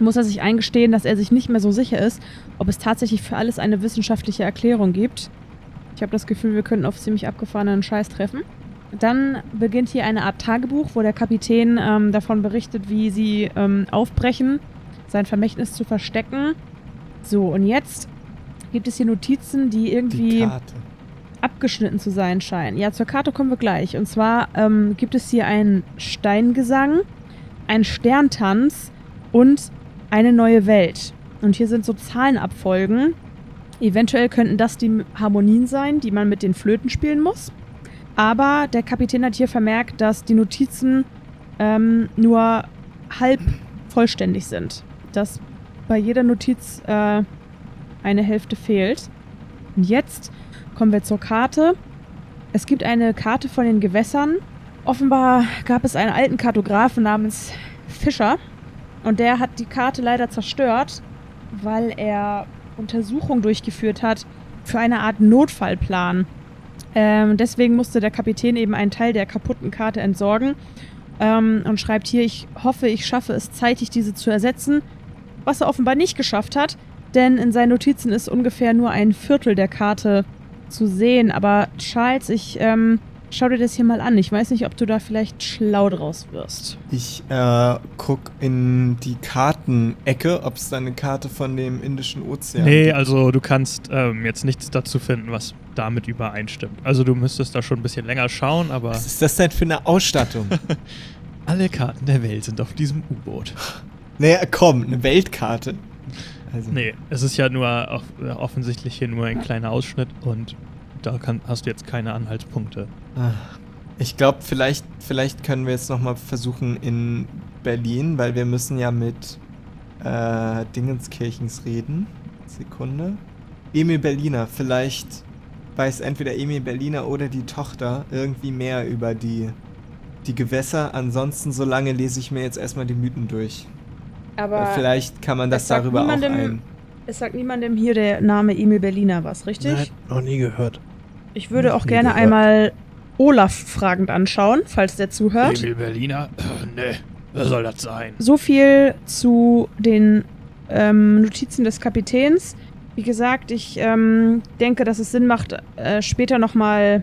muss er sich eingestehen, dass er sich nicht mehr so sicher ist, ob es tatsächlich für alles eine wissenschaftliche Erklärung gibt. Ich habe das Gefühl, wir könnten auf ziemlich abgefahrenen Scheiß treffen. Dann beginnt hier eine Art Tagebuch, wo der Kapitän ähm, davon berichtet, wie sie ähm, aufbrechen, sein Vermächtnis zu verstecken. So, und jetzt gibt es hier Notizen, die irgendwie
Die
abgeschnitten zu sein scheinen. Ja, zur Karte kommen wir gleich. Und zwar ähm, gibt es hier einen Steingesang, einen Sterntanz und eine neue Welt. Und hier sind so Zahlenabfolgen. Eventuell könnten das die Harmonien sein, die man mit den Flöten spielen muss. Aber der Kapitän hat hier vermerkt, dass die Notizen ähm, nur halb vollständig sind. Dass bei jeder Notiz äh, eine Hälfte fehlt. Und jetzt kommen wir zur Karte. Es gibt eine Karte von den Gewässern. Offenbar gab es einen alten Kartografen namens Fischer. Und der hat die Karte leider zerstört, weil er Untersuchungen durchgeführt hat für eine Art Notfallplan. Ähm, deswegen musste der Kapitän eben einen Teil der kaputten Karte entsorgen ähm, und schreibt hier, ich hoffe, ich schaffe es zeitig, diese zu ersetzen, was er offenbar nicht geschafft hat, denn in seinen Notizen ist ungefähr nur ein Viertel der Karte zu sehen. Aber Charles, ich ähm, schau dir das hier mal an. Ich weiß nicht, ob du da vielleicht schlau draus wirst.
Ich äh, guck in die Kartenecke, ob es da eine Karte von dem Indischen Ozean
Nee,
gibt.
also du kannst ähm, jetzt nichts dazu finden, was damit übereinstimmt. Also du müsstest da schon ein bisschen länger schauen, aber
Was ist das denn für eine Ausstattung? <laughs>
alle Karten der Welt sind auf diesem U-Boot.
naja, komm, eine Weltkarte. Also,
Nee, es ist ja nur äh, offensichtlich hier nur ein kleiner Ausschnitt und da kann, hast du jetzt keine Anhaltspunkte.
Ah. Ich glaube, vielleicht, vielleicht können wir jetzt nochmal versuchen in Berlin, weil wir müssen ja mit äh, Dingenskirchens reden. Sekunde. Emil Berliner, vielleicht weiß entweder Emil Berliner oder die Tochter irgendwie mehr über die, die Gewässer. Ansonsten, solange lese ich mir jetzt erstmal die Mythen durch.
Aber
vielleicht kann man das darüber auch
niemandem-
ein.
es sagt niemandem hier der Name Emil Berliner was, richtig?
Nein, noch nie gehört.
Ich würde auch
Nie
gerne
gehört.
einmal Olaf fragend anschauen, falls der zuhört.
Emil Berliner? Nee, wer soll das sein?
So viel zu den ähm, Notizen des Kapitäns. Wie gesagt, ich ähm, denke, dass es Sinn macht, äh, später nochmal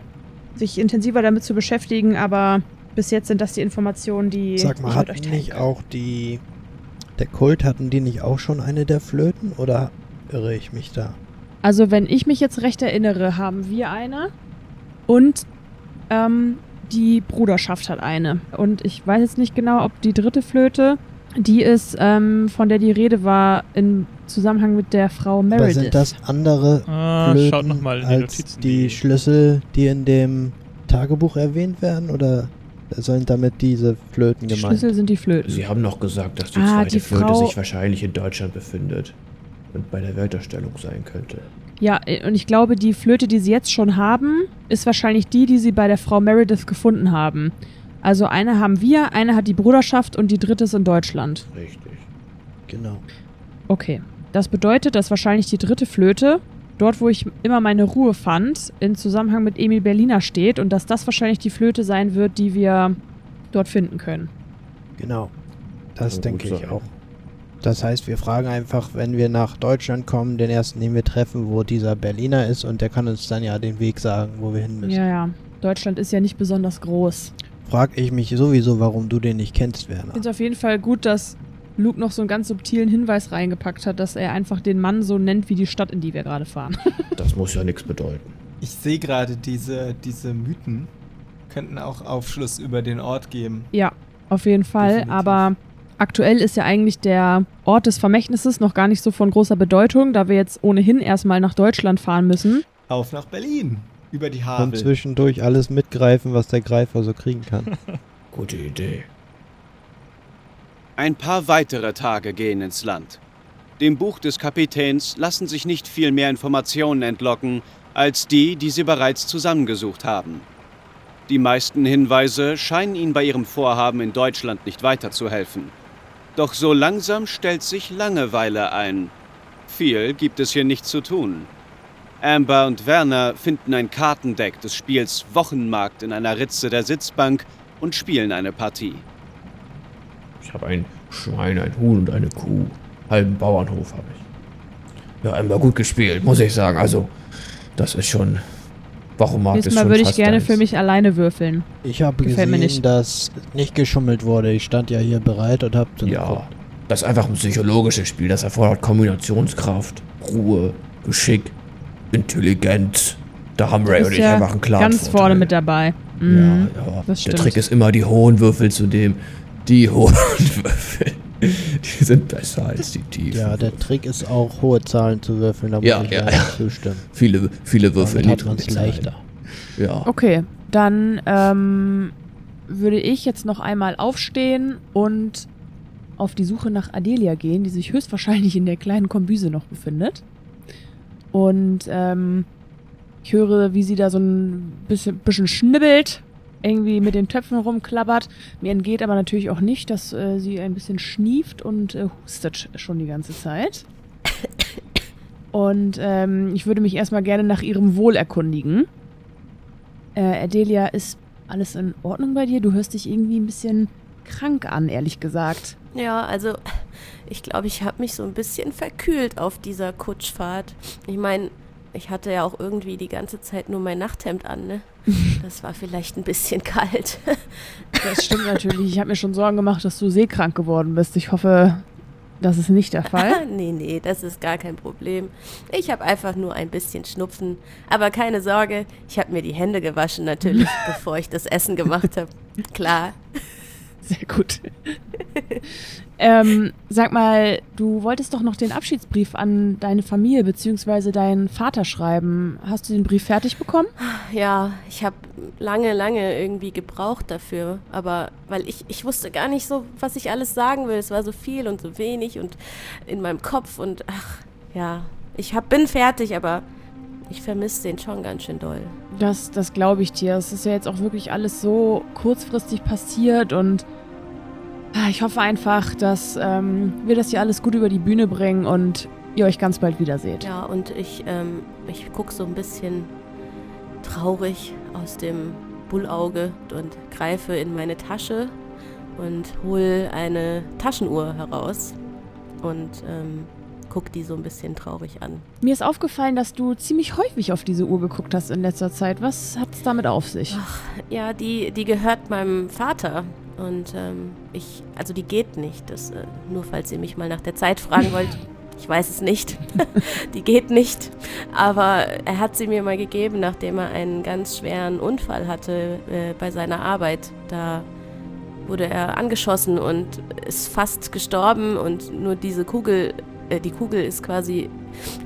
sich intensiver damit zu beschäftigen, aber bis jetzt sind das die Informationen, die
Sag
ich
mal,
mit
hatten
euch teilen
nicht auch die. Der Kult, hatten die nicht auch schon eine der Flöten? Oder irre ich mich da?
Also, wenn ich mich jetzt recht erinnere, haben wir eine und ähm, die Bruderschaft hat eine. Und ich weiß jetzt nicht genau, ob die dritte Flöte, die ist, ähm, von der die Rede war, im Zusammenhang mit der Frau
Oder
Meredith.
sind das andere
Ah,
Flöten
schaut nochmal in die
als
Notizen.
die Schlüssel, die in dem Tagebuch erwähnt werden? Oder sollen damit diese Flöten
die
gemeint?
Schlüssel sind die Flöten.
Sie haben noch gesagt, dass die
Ah,
zweite
die
Flöte
Frau-
sich wahrscheinlich in Deutschland befindet und bei der Welterstellung sein könnte.
Ja, äh, und ich glaube, die Flöte, die sie jetzt schon haben, ist wahrscheinlich die, die sie bei der Frau Meredith gefunden haben. Also eine haben wir, eine hat die Bruderschaft und die dritte ist in Deutschland.
Richtig.
Genau.
Okay. Das bedeutet, dass wahrscheinlich die dritte Flöte, dort wo ich immer meine Ruhe fand, in Zusammenhang mit Emil Berliner steht und dass das wahrscheinlich die Flöte sein wird, die wir dort finden können.
Genau. Das
Kann
denke ich
sein.
auch. Das heißt, wir fragen einfach, wenn wir nach Deutschland kommen, den ersten, den wir treffen, wo dieser Berliner ist und der kann uns dann ja den Weg sagen, wo wir hin müssen.
Ja, ja. Deutschland ist ja nicht besonders groß.
Frag ich mich sowieso, warum du den nicht kennst, Werner.
Ich finde es auf jeden Fall gut, dass Luke noch so einen ganz subtilen Hinweis reingepackt hat, dass er einfach den Mann so nennt wie die Stadt, in die wir gerade fahren. <laughs>
Das muss ja nichts bedeuten.
Ich sehe gerade, diese, diese Mythen könnten auch Aufschluss über den Ort geben.
Ja, auf jeden Fall.
Definitiv.
Aber aktuell ist ja eigentlich der Ort des Vermächtnisses noch gar nicht so von großer Bedeutung, da wir jetzt ohnehin erstmal nach Deutschland fahren müssen.
Auf nach Berlin. Über die
Und
Havel.
zwischendurch alles mitgreifen, was der Greifer so kriegen kann. <laughs>
Gute Idee.
Ein paar weitere Tage gehen ins Land. Dem Buch des Kapitäns lassen sich nicht viel mehr Informationen entlocken, als die, die sie bereits zusammengesucht haben. Die meisten Hinweise scheinen ihnen bei ihrem Vorhaben in Deutschland nicht weiterzuhelfen. Doch so langsam stellt sich Langeweile ein. Viel gibt es hier nicht zu tun. Amber und Werner finden ein Kartendeck des Spiels Wochenmarkt in einer Ritze der Sitzbank und spielen eine Partie.
Ich habe ein Schwein, ein Huhn und eine Kuh. Halben Bauernhof habe ich. Ja, einmal gut gespielt, muss ich sagen. Also, das ist schon. Wochenmarkt ist
Nächstes Mal
schon
würde ich gerne
eins.
für mich alleine würfeln.
Ich habe
Gefällt mir
gesehen,
nicht.
dass nicht geschummelt wurde. Ich stand ja hier bereit und habe
Ja, das ist einfach ein psychologisches Spiel. Das erfordert Kombinationskraft, Ruhe, Geschick, Intelligenz. Da haben Ray und ich
ja
einfach einen klaren
ganz
Vorteil.
vorne mit dabei. Mhm.
Ja, ja.
das
Der. Trick ist immer die hohen Würfel zu dem, die hohen Würfel. Die sind besser als die Tiefen.
Ja, der Trick ist auch, hohe Zahlen zu würfeln, da muss
Ja,
ich
ja, ja.
zustimmen.
Viele, viele Würfel.
Damit hat man es leichter.
Ja.
Okay, dann ähm, würde ich jetzt noch einmal aufstehen und auf die Suche nach Adelia gehen, die sich höchstwahrscheinlich in der kleinen Kombüse noch befindet. Und ähm, ich höre, wie sie da so ein bisschen, bisschen schnibbelt, irgendwie mit den Töpfen rumklappert. Mir entgeht aber natürlich auch nicht, dass äh, sie ein bisschen schnieft und äh, hustet schon die ganze Zeit. Und ähm, ich würde mich erstmal gerne nach ihrem Wohl erkundigen. Äh, Adelia, ist alles in Ordnung bei dir? Du hörst dich irgendwie ein bisschen krank an, ehrlich gesagt.
Ja, also ich glaube, ich habe mich so ein bisschen verkühlt auf dieser Kutschfahrt. Ich meine, ich hatte ja auch irgendwie die ganze Zeit nur mein Nachthemd an, ne? <laughs> Das war vielleicht ein bisschen <laughs> kalt.
Das stimmt natürlich. Ich habe mir schon Sorgen gemacht, dass du seekrank geworden bist. Ich hoffe, das ist nicht der Fall. <laughs>
nee, nee, das ist gar kein Problem. Ich habe einfach nur ein bisschen Schnupfen. Aber keine Sorge, ich habe mir die Hände gewaschen natürlich, bevor ich das Essen gemacht habe. Klar.
Sehr gut. ähm, sag mal, du wolltest doch noch den Abschiedsbrief an deine Familie bzw. deinen Vater schreiben. Hast du den Brief fertig bekommen?
Ja, ich habe lange, lange irgendwie gebraucht dafür. Aber weil ich, ich wusste gar nicht so, was ich alles sagen will. Es war so viel und so wenig und in meinem Kopf und ach, ja. Ich hab, bin fertig, aber ich vermisse den schon ganz schön doll.
Das, das glaube ich dir. Es ist ja jetzt auch wirklich alles so kurzfristig passiert und ah, ich hoffe einfach, dass ähm, wir das hier alles gut über die Bühne bringen und ihr euch ganz bald wiederseht.
Ja, und ich, ähm, ich gucke so ein bisschen traurig aus dem Bullauge und greife in meine Tasche und hole eine Taschenuhr heraus und ähm, guck die so ein bisschen traurig an.
Mir ist aufgefallen, dass du ziemlich häufig auf diese Uhr geguckt hast in letzter Zeit. Was hat es damit auf sich?
Ja, die, die gehört meinem Vater. Und ähm, ich, also die geht nicht. Das, äh, nur falls ihr mich mal nach der Zeit fragen <laughs> wollt. Ich weiß es nicht. <laughs> die geht nicht. Aber er hat sie mir mal gegeben, nachdem er einen ganz schweren Unfall hatte äh, bei seiner Arbeit. Da wurde er angeschossen und ist fast gestorben und nur diese Kugel, äh, die Kugel ist quasi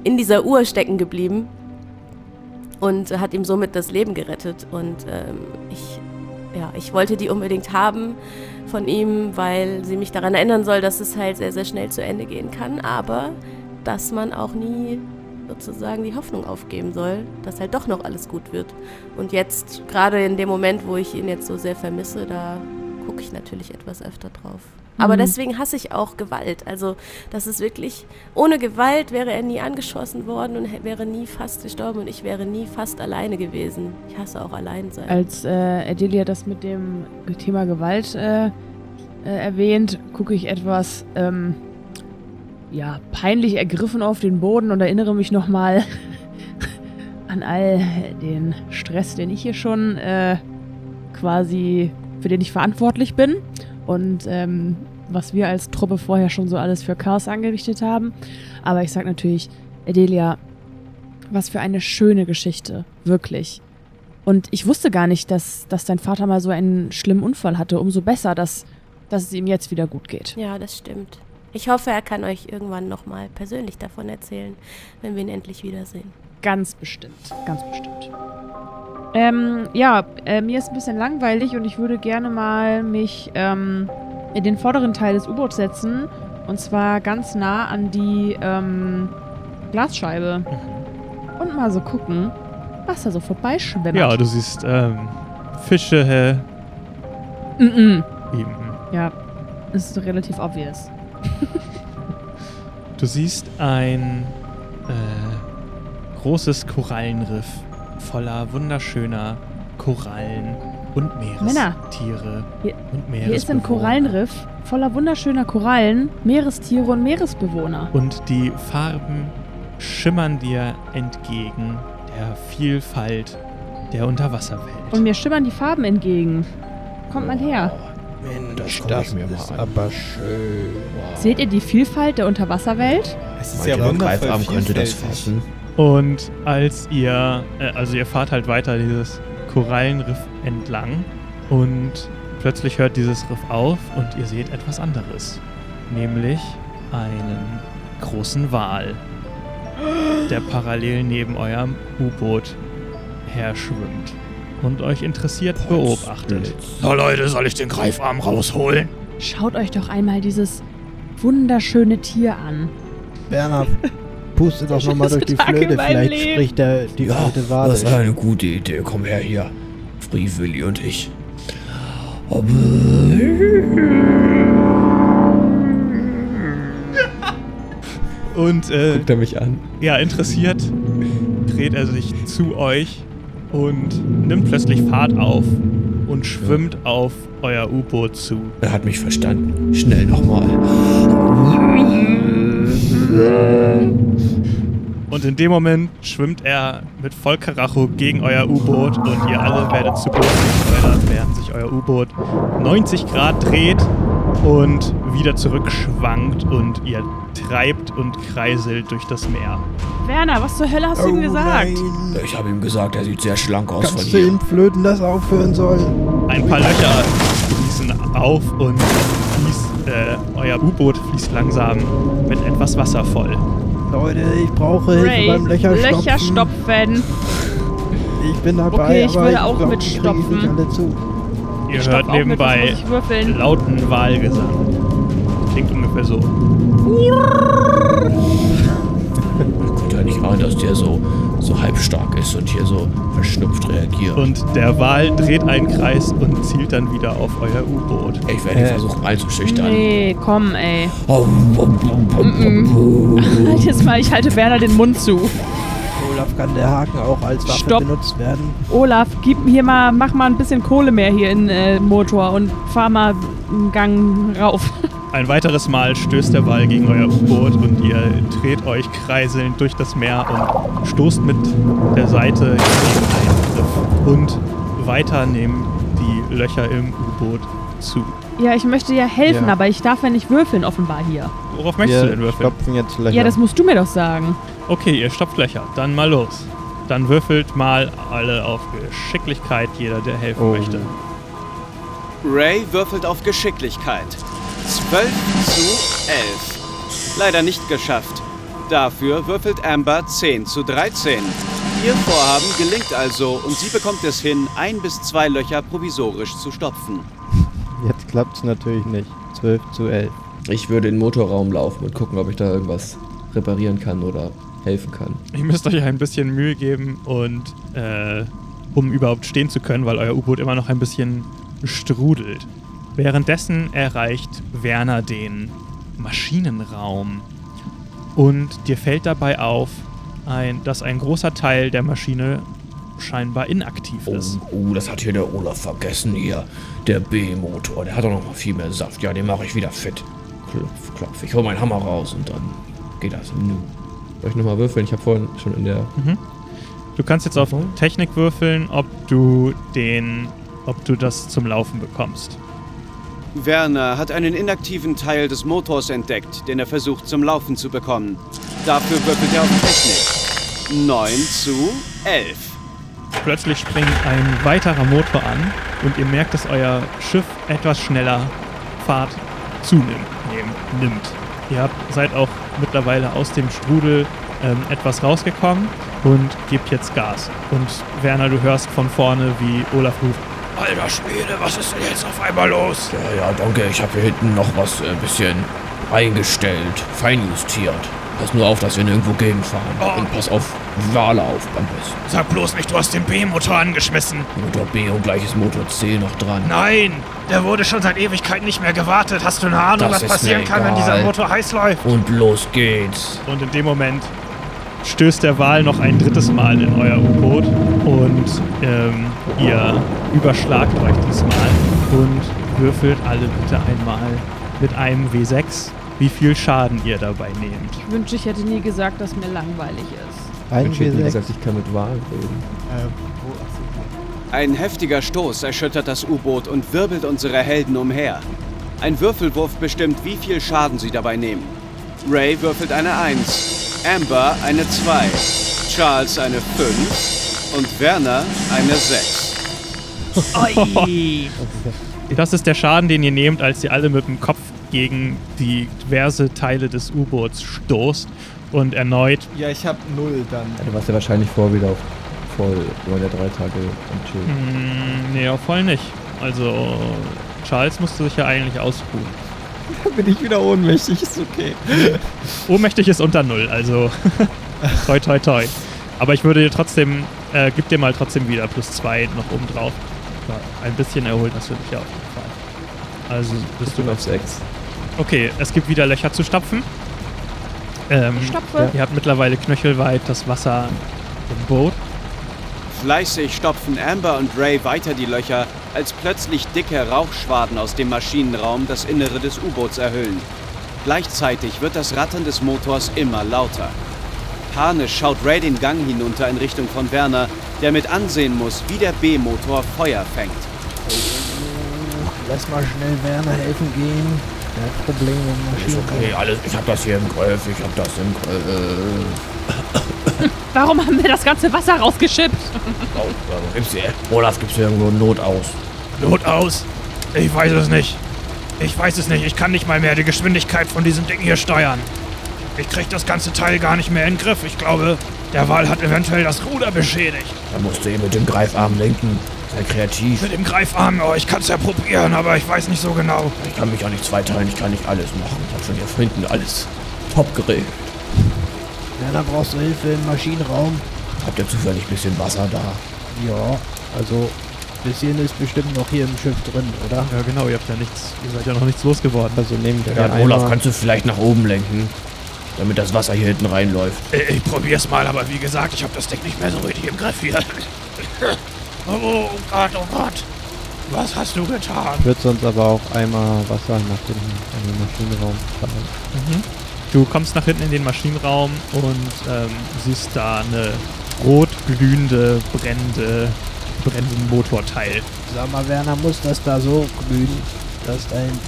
in dieser Uhr stecken geblieben und hat ihm somit das Leben gerettet. Und ähm, ich, ja, ich wollte die unbedingt haben von ihm, weil sie mich daran erinnern soll, dass es halt sehr, sehr schnell zu Ende gehen kann, aber dass man auch nie sozusagen die Hoffnung aufgeben soll, dass halt doch noch alles gut wird. Und jetzt, gerade in dem Moment, wo ich ihn jetzt so sehr vermisse, da gucke ich natürlich etwas öfter drauf. Aber
Mhm.
deswegen hasse ich auch Gewalt. Also, das ist wirklich, ohne Gewalt wäre er nie angeschossen worden und wäre nie fast gestorben und ich wäre nie fast alleine gewesen. Ich hasse auch Alleinsein.
Als äh, Adelia das mit dem Thema Gewalt äh, äh, erwähnt, gucke ich etwas ähm, ja, peinlich ergriffen auf den Boden und erinnere mich nochmal <laughs> an all den Stress, den ich hier schon äh, quasi, für den ich verantwortlich bin. Und ähm, was wir als Truppe vorher schon so alles für Chaos angerichtet haben. Aber ich sag natürlich, Adelia, was für eine schöne Geschichte. Wirklich. Und ich wusste gar nicht, dass, dass dein Vater mal so einen schlimmen Unfall hatte. Umso besser, dass, dass es ihm jetzt wieder gut geht.
Ja, das stimmt. Ich hoffe, er kann euch irgendwann nochmal persönlich davon erzählen, wenn wir ihn endlich wiedersehen.
Ganz bestimmt. Ganz bestimmt. Ähm, ja, äh, mir ist ein bisschen langweilig und ich würde gerne mal mich ähm, in den vorderen Teil des U-Boots setzen. Und zwar ganz nah an die ähm, Glasscheibe. Und mal so gucken, was da so vorbeischwimmt.
Ja, du siehst ähm, Fische
Mm -mm.
eben.
Ja, ist relativ obvious.
Du siehst ein äh, großes Korallenriff voller wunderschöner Korallen und
Männer,
Meerestiere
hier-
und
Hier ist ein
Meeresbewohner.
Korallenriff voller wunderschöner Korallen, Meerestiere und Meeresbewohner.
Und die Farben schimmern dir entgegen der Vielfalt der Unterwasserwelt.
Und mir schimmern die Farben entgegen. Kommt mal her.
Mensch,
guck
das
ich mir mal
ist
an.
aber schön.
Seht ihr die Vielfalt der Unterwasserwelt?
Es ist ja wundervoll
Greifarm könnte das fassen?
Und als ihr, äh, also ihr fahrt halt weiter dieses Korallenriff entlang und plötzlich hört dieses Riff auf und ihr seht etwas anderes. nämlich einen großen Wal, der parallel neben eurem U-Boot herschwimmt und euch interessiert beobachtet.
Na Leute, soll ich den Greifarm rausholen?
Schaut euch doch einmal dieses wunderschöne Tier an.
Werner, <laughs> puste doch nochmal durch die
Tag
Flöte. Vielleicht
Leben.
spricht der, die alte Wale.
Das ist eine gute Idee. Komm her hier. Free Willy und ich. <laughs>
Und äh,
Guckt er mich an.
ja, interessiert dreht er sich zu euch und nimmt plötzlich Fahrt auf und schwimmt auf euer U-Boot zu.
Er hat mich verstanden. Schnell nochmal.
Und in dem Moment schwimmt er mit Vollkaracho gegen euer U-Boot und ihr alle werdet zu Boden geschleudert, während sich euer U-Boot 90 Grad dreht und wieder zurückschwankt und ihr treibt und kreiselt durch das Meer.
Werner, was zur Hölle hast du ihm gesagt?
Oh Nein.
Ich habe ihm gesagt, er sieht sehr schlank aus
Kannst
von
du
hier.
ihm flöten, dass er aufhören soll?
Ein paar Löcher fließen auf und äh, euer U-Boot fließt langsam mit etwas Wasser voll.
Leute, ich brauche Hilfe
Ray,
beim Löcherstopfen.
Löcher stopfen.
Ich bin dabei,
Okay, ich
aber
würde auch
glaub,
mit
krieg ich alle zu.
Ihr
Stopp
hört
mit,
nebenbei
ich würfeln?
lauten Wahlgesang. Klingt ungefähr so.
Guckt ja nicht an, dass der so, so halbstark ist und hier so verschnupft reagiert.
Und der Wal dreht einen Kreis und zielt dann wieder auf euer U-Boot.
ich werde
Äh.
versuchen einzuschüchtern.
Nee, komm, ey. <laughs> Halt jetzt mal, ich halte Werner den Mund zu.
Olaf, kann der Haken auch als Waffe
Stopp.
benutzt werden?
Olaf, gib hier mal, mach mal ein bisschen Kohle mehr hier in äh, Motor und fahr mal einen Gang rauf. <laughs>
Ein weiteres Mal stößt der Wal gegen euer U-Boot und ihr dreht euch kreiselnd durch das Meer und stoßt mit der Seite gegen einen Riff. Und weiter nehmen die Löcher im U-Boot zu.
Ja, ich möchte ja helfen,
Ja.
aber ich darf ja nicht würfeln, offenbar hier.
Worauf möchtest du denn
Wir
würfeln?
stopfen jetzt Löcher.
Ja, das musst du mir doch sagen.
Okay, ihr stopft Löcher. Dann mal los. Dann würfelt mal alle auf Geschicklichkeit, jeder, der helfen
Oh.
möchte.
Ray würfelt auf Geschicklichkeit. 12 zu 11. Leider nicht geschafft. Dafür würfelt Amber 10 zu 13. Ihr Vorhaben gelingt also und sie bekommt es hin, ein bis zwei Löcher provisorisch zu stopfen.
Jetzt klappt's natürlich nicht. 12 zu 11.
Ich würde in den Motorraum laufen und gucken, ob ich da irgendwas reparieren kann oder helfen kann.
Ihr müsst euch ein bisschen Mühe geben und äh, um überhaupt stehen zu können, weil euer U-Boot immer noch ein bisschen strudelt. Währenddessen erreicht Werner den Maschinenraum und dir fällt dabei auf, ein, dass ein großer Teil der Maschine scheinbar inaktiv
Oh,
ist.
oh, das hat hier der Olaf vergessen hier. Der B-Motor, der hat doch noch mal viel mehr Saft. Ja, den mache ich wieder fit. Klopf, klopf. Ich hole meinen Hammer raus und dann geht das. Nu.
Soll ich nochmal würfeln? Ich habe vorhin schon in der.
Du kannst jetzt auf
Mhm.
Technik würfeln, ob du den, ob du das zum Laufen bekommst.
Werner hat einen inaktiven Teil des Motors entdeckt, den er versucht zum Laufen zu bekommen. Dafür würfelt er auf Technik. 9 zu 11.
Plötzlich springt ein weiterer Motor an und ihr merkt, dass euer Schiff etwas schneller Fahrt zunimmt. Nimmt. Ihr habt, seid auch mittlerweile aus dem Strudel ähm, etwas rausgekommen und gebt jetzt Gas. Und Werner, du hörst von vorne, wie Olaf ruft,
Alter Schwede, was ist denn jetzt auf einmal los?
Ja, ja, danke. Ich habe hier hinten noch was ein äh, bisschen eingestellt, feinjustiert. Pass nur auf, dass wir nirgendwo gegenfahren.
Oh.
Und pass auf Wale auf beim besten.
Sag bloß nicht, du hast den B-Motor angeschmissen.
Motor B und gleiches Motor C noch dran.
Nein, der wurde schon seit Ewigkeiten nicht mehr gewartet. Hast du eine Ahnung,
Das
was passieren kann, wenn dieser Motor heiß läuft?
Und los geht's.
Und in dem Moment stößt der Wal noch ein drittes Mal in euer U-Boot und ähm, ihr überschlagt euch diesmal und würfelt alle bitte einmal mit einem W6, wie viel Schaden ihr dabei nehmt.
Ich wünsche, ich hätte nie gesagt, dass mir langweilig ist.
Ein
Ich hätte
W6.
gesagt, ich kann mit Wahlen reden.
Ein heftiger Stoß erschüttert das U-Boot und wirbelt unsere Helden umher. Ein Würfelwurf bestimmt, wie viel Schaden sie dabei nehmen. Ray würfelt eine 1, Amber eine 2, Charles eine 5 und Werner eine 6.
Oi.
Das ist der Schaden, den ihr nehmt, als ihr alle mit dem Kopf gegen die diverse Teile des U-Boots stoßt und erneut
Ja, ich hab null dann.
Ja, du warst ja wahrscheinlich vor wieder auf voll. Warst ja drei Tage am Chillen.
Hm, nee, auch voll nicht. Also, Charles musste sich ja eigentlich ausruhen. <laughs>
Da bin ich wieder ohnmächtig, ist okay. <laughs>
Ohnmächtig ist unter Null, also <laughs> toi toi toi. Aber ich würde dir trotzdem, äh, gib dir mal trotzdem wieder plus zwei noch oben drauf. Ein bisschen erholt hast du dich ja auf jeden Fall. Also bist
Ich
du
bin auf sechs.
Okay, es gibt wieder Löcher zu stopfen. Ähm,
Stopfe.
Ihr habt mittlerweile knöchelweit das Wasser im Boot.
Fleißig stopfen Amber und Ray weiter die Löcher, als plötzlich dicke Rauchschwaden aus dem Maschinenraum das Innere des U-Boots erhüllen. Gleichzeitig wird das Rattern des Motors immer lauter. Panisch schaut Ray den Gang hinunter in Richtung von Werner, der mit ansehen muss, wie der B-Motor Feuer fängt.
Lass mal schnell Werner helfen gehen. Probleme Maschinen.
okay, alles. Ich hab das hier im Griff. Ich hab das im Griff. <laughs>
Warum haben wir das ganze Wasser rausgeschippt? <laughs>
Oh, oh, gibt's hier, Olaf, gibt's hier irgendwo Not aus?
Not aus? Ich weiß es nicht. Ich weiß es nicht. Ich kann nicht mal mehr die Geschwindigkeit von diesem Ding hier steuern. Ich krieg das ganze Teil gar nicht mehr in den Griff. Ich glaube, der Wal hat eventuell das Ruder beschädigt.
Da musst du ihn mit dem Greifarm lenken. Sei kreativ.
Mit dem Greifarm, oh, ich kann's ja probieren, aber ich weiß nicht so genau.
Ich kann mich auch nicht zweiteilen. Ich kann nicht alles machen. Ich hab schon hier hinten alles top geregelt.
Werner, brauchst du Hilfe im Maschinenraum?
Habt ihr zufällig ein bisschen Wasser da?
Ja, also bisschen ist bestimmt noch hier im Schiff drin, oder?
Ja genau, ihr habt ja nichts, ihr seid ja noch nichts losgeworden.
Also nehmen wir
Ja,
den
Olaf,
Eimer.
kannst du vielleicht nach oben lenken? Damit das Wasser hier hinten reinläuft.
Ich, ich probier's mal, aber wie gesagt, ich hab das Ding nicht mehr so richtig im Griff hier. Oh Gott, oh Gott. Was hast du getan?
Ich würde sonst aber auch einmal Wasser nach hinten in den Maschinenraum fahren.
Du kommst nach hinten in den Maschinenraum und ähm, siehst da eine rot glühende, brennende, brennenden Motorteil.
Sag mal, Werner, muss das da so glühen? Das da hinten.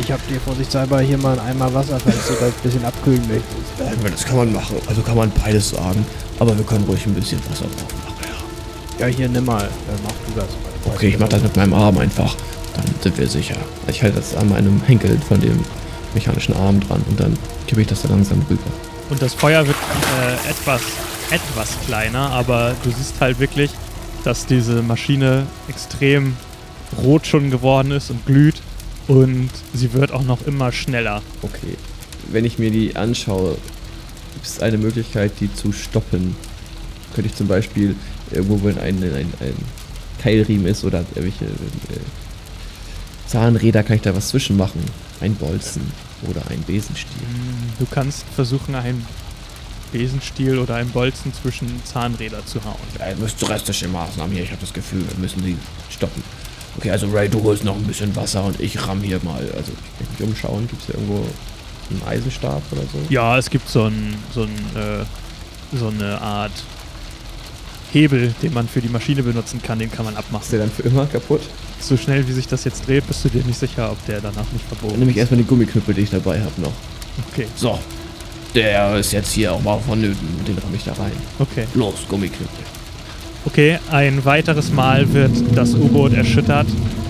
Ich hab dir vorsichtshalber hier mal einen Eimer Wasser, falls du das ein bisschen abkühlen möchtest.
Das kann man machen. Also kann man beides sagen. Aber wir können ruhig ein bisschen Wasser drauf machen.
Ja, hier nimm mal. Dann mach du das mal.
Okay, ich mach das mit meinem Arm einfach. Dann sind wir sicher. Ich halte das an meinem Henkel von dem mechanischen Arm dran und dann kippe ich das da langsam rüber.
Und das Feuer wird äh, etwas, etwas kleiner, aber du siehst halt wirklich, dass diese Maschine extrem rot schon geworden ist und glüht und sie wird auch noch immer schneller.
Okay. Wenn ich mir die anschaue, gibt es eine Möglichkeit, die zu stoppen. Könnte ich zum Beispiel irgendwo, wenn ein, ein, ein Keilriemen ist oder irgendwelche äh, Zahnräder, kann ich da was zwischen machen. Ein Bolzen oder ein Besenstiel.
Du kannst versuchen, einen Besenstiel oder einen Bolzen zwischen Zahnräder zu hauen.
Ja, ihr müsst drastische Maßnahmen hier. Ich habe das Gefühl, wir müssen sie stoppen. Okay, also Ray, du holst noch ein bisschen Wasser und ich ramm hier mal. Also,
Kann ich mich umschauen? Gibt es hier irgendwo einen Eisenstab oder so?
Ja, es gibt so, ein, so, ein, äh, so eine Art Hebel, den man für die Maschine benutzen kann, den kann man
Ist
abmachen.
der dann für immer kaputt?
So schnell wie sich das jetzt dreht, bist du dir nicht sicher, ob der danach nicht
Dann
verbogen
nehme
ist.
ich erstmal die Gummiknüppel, die ich dabei habe noch.
Okay,
so. Der ist jetzt hier auch mal vonnöten. Den ramm ich da rein.
okay.
Los, Gummiknüppel.
Okay, ein weiteres Mal wird das U-Boot erschüttert,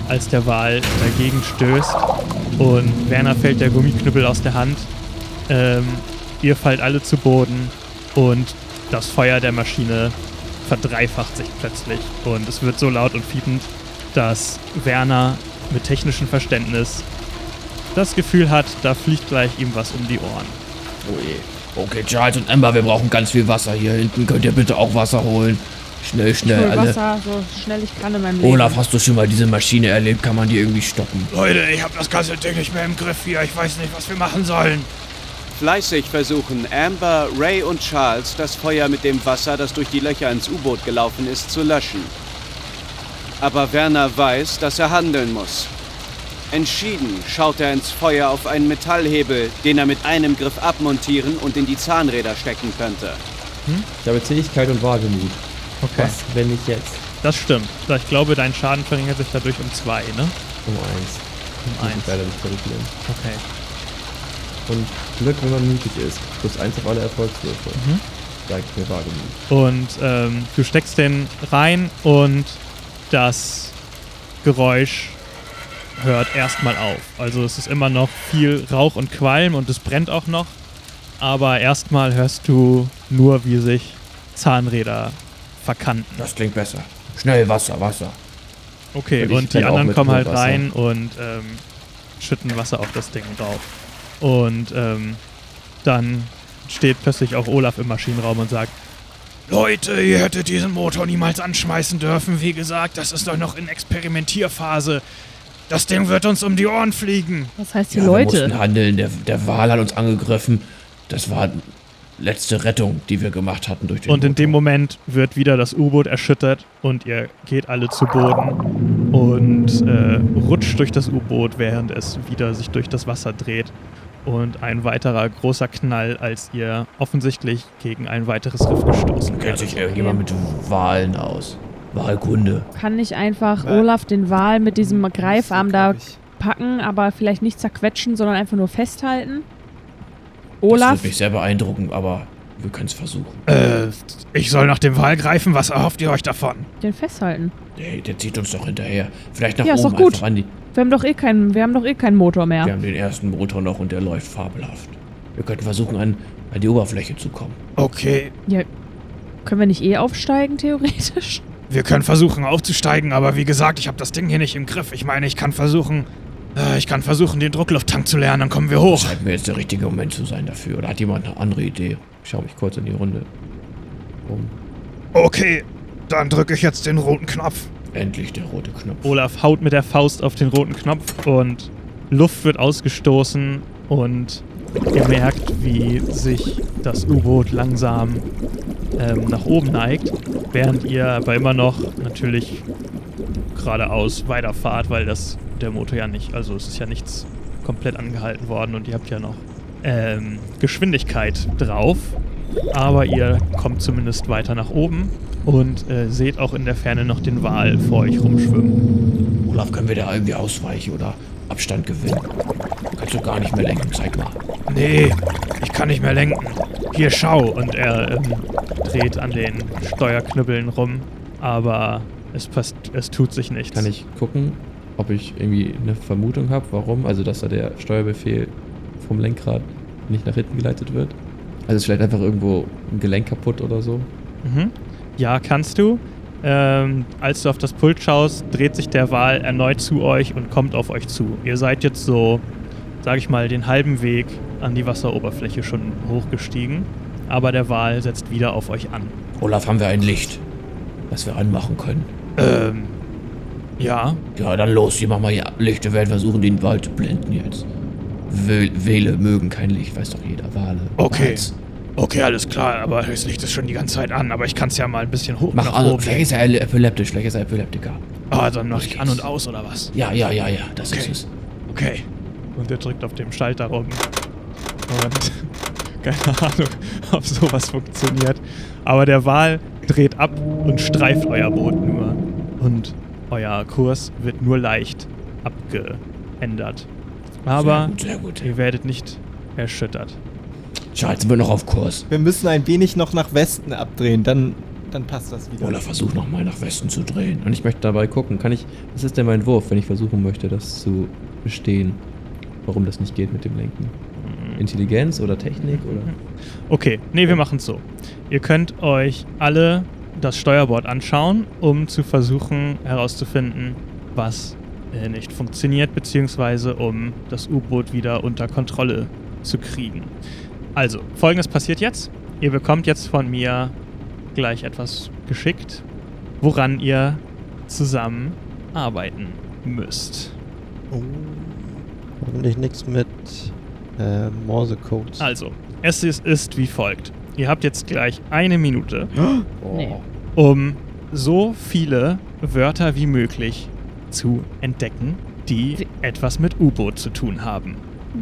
als der Wal dagegen stößt. Und Werner fällt der Gummiknüppel aus der Hand. Ähm, ihr fallt alle zu Boden und das Feuer der Maschine verdreifacht sich plötzlich. Und es wird so laut und fiepend, dass Werner mit technischem Verständnis das Gefühl hat, da fliegt gleich ihm was um die Ohren.
Oh je. Okay, Charles und Amber, wir brauchen ganz viel Wasser hier hinten. Könnt ihr bitte auch Wasser holen? Schnell,
Ich
schnell,
hol
alle.
Wasser, so schnell ich kann in meinem Leben.
Olaf, hast du schon mal diese Maschine erlebt? Kann man die irgendwie stoppen?
Leute, ich hab das ganze Ding nicht mehr im Griff hier. Ich weiß nicht, was wir machen sollen.
Fleißig versuchen Amber, Ray und Charles, das Feuer mit dem Wasser, das durch die Löcher ins U-Boot gelaufen ist, zu löschen. Aber Werner weiß, dass er handeln muss. Entschieden schaut er ins Feuer auf einen Metallhebel, den er mit einem Griff abmontieren und in die Zahnräder stecken könnte.
Ich habe Zähigkeit und Wagemut.
Okay.
Was, wenn ich jetzt
Das stimmt. Ich glaube, dein Schaden verringert sich dadurch um zwei, ne?
um eins.
Um
Muss ich
eins.
leider nicht zurücknehmen.
Okay.
Und Glück, wenn man mutig ist. Plus eins auf alle Erfolgswürfe.
Mhm.
Sag ich mir Wagemut.
Und ähm, du steckst den rein und das Geräusch hört erstmal auf. Also es ist immer noch viel Rauch und Qualm und es brennt auch noch. Aber erstmal hörst du nur, wie sich Zahnräder verkanten.
Das klingt besser. Schnell Wasser, Wasser.
Okay,
Und
die anderen kommen halt rein und ähm, schütten Wasser auf das Ding drauf. Und ähm, dann steht plötzlich auch Olaf im Maschinenraum und sagt,
Leute, ihr hättet diesen Motor niemals anschmeißen dürfen. Wie gesagt, das ist doch noch in Experimentierphase. Das Ding wird uns um die Ohren fliegen.
Was heißt die
Ja, wir
Leute?
mussten handeln. Der, der Wal hat uns angegriffen. Das war letzte Rettung, die wir gemacht hatten durch den
Und in dem. Moment wird wieder das U-Boot erschüttert und ihr geht alle zu Boden und äh, rutscht durch das U-Boot, während es wieder sich durch das Wasser dreht. Und ein weiterer großer Knall, als ihr offensichtlich gegen ein weiteres Riff gestoßen
Kennt
werdet.
sich irgendjemand mit Walen aus? Walkunde.
Kann ich einfach
Wa-
Olaf den Wal mit diesem Greifarm da packen, aber vielleicht nicht zerquetschen, sondern einfach nur festhalten?
Das
Olaf,
würde mich sehr beeindrucken, aber wir können es versuchen.
Äh, ich soll nach dem Wal greifen. Was erhofft ihr euch davon?
den festhalten.
Der, der zieht uns doch hinterher. Vielleicht nach
Ja, ist
oben
doch gut.
einfach an die.
Wir haben doch eh keinen, wir haben doch eh keinen Motor mehr.
Wir haben den ersten Motor noch und der läuft fabelhaft. Wir könnten versuchen, an, an die Oberfläche zu kommen.
Okay,
Können wir nicht eh aufsteigen, theoretisch?
wir können versuchen aufzusteigen, aber wie gesagt, ich habe das Ding hier nicht im Griff. Ich meine, ich kann versuchen, äh, ich kann versuchen, den Drucklufttank zu lernen, dann kommen wir hoch.
Scheint mir jetzt der richtige Moment zu sein dafür. Oder hat jemand eine andere Idee? Ich schaue mich kurz in die Runde um.
Okay, dann drücke ich jetzt den roten Knopf.
Endlich der rote Knopf.
Olaf haut mit der Faust auf den roten Knopf und Luft wird ausgestoßen und ihr merkt, wie sich das U-Boot langsam ähm, nach oben neigt, während ihr aber immer noch natürlich geradeaus weiterfahrt, weil das der Motor ja nicht, also es ist ja nichts komplett angehalten worden und ihr habt ja noch ähm, Geschwindigkeit drauf, aber ihr kommt zumindest weiter nach oben und äh, seht auch in der Ferne noch den Wal vor euch rumschwimmen.
Olaf, können wir da irgendwie ausweichen oder Abstand gewinnen? Kannst du gar nicht mehr lenken, zeig mal.
Nee, ich kann nicht mehr lenken. Hier, schau.
Und er ähm, dreht an den Steuerknüppeln rum, aber es, passt, es tut sich nichts.
Kann ich gucken, ob ich irgendwie eine Vermutung habe, warum? Also, dass da der Steuerbefehl vom Lenkrad nicht nach hinten geleitet wird? Also ist vielleicht einfach irgendwo ein Gelenk kaputt oder so?
Mhm. Ja, kannst du. Ähm, als du auf das Pult schaust, dreht sich der Wal erneut zu euch und kommt auf euch zu. Ihr seid jetzt so, sag ich mal, den halben Weg an die Wasseroberfläche schon hochgestiegen, aber der Wal setzt wieder auf euch an.
Olaf, haben wir ein Licht, das wir anmachen können?
Ähm, ja.
Ja, dann los, hier machen wir hier Licht. Wir werden versuchen, den Wald zu blenden jetzt. Wäh- Wähle mögen kein Licht, weiß doch jeder. Wale.
Okay.
Wals.
Okay, alles klar, aber das Licht ist schon die ganze Zeit an, aber ich kann es ja mal ein bisschen hoch
Mach an. Vielleicht ist er epileptisch, vielleicht ist er Epileptiker.
Ah, dann mach ich an und aus oder was?
Ja, ja, ja, ja, das
Okay.
ist es.
Okay.
Und er drückt auf dem Schalter rum. Und <laughs> keine Ahnung, <laughs> ob sowas funktioniert. Aber der Wal dreht ab und streift euer Boot nur. Und euer Kurs wird nur leicht abgeändert. Aber
Sehr gut, sehr gut.
ihr werdet nicht erschüttert.
Charles, sind wir noch auf Kurs.
Wir müssen ein wenig noch nach Westen abdrehen, dann, dann passt das wieder.
Olaf, versuch nochmal nach Westen zu drehen.
Und ich möchte dabei gucken, kann ich, was ist denn mein Wurf, wenn ich versuchen möchte, das zu bestehen? Warum das nicht geht mit dem Lenken? Intelligenz oder Technik oder?
Okay, nee, wir machen es so. Ihr könnt euch alle das Steuerbord anschauen, um zu versuchen herauszufinden, was äh, nicht funktioniert, beziehungsweise um das U-Boot wieder unter Kontrolle zu kriegen. Also, folgendes passiert jetzt. Ihr bekommt jetzt von mir gleich etwas geschickt, woran ihr zusammen arbeiten müsst.
Oh. Hoffentlich nichts mit äh, Morse-Codes.
Also, es ist, ist wie folgt. Ihr habt jetzt gleich eine Minute,
Nee. <gasps>
um so viele Wörter wie möglich zu entdecken, die
Wie-
etwas mit U-Boot zu tun haben.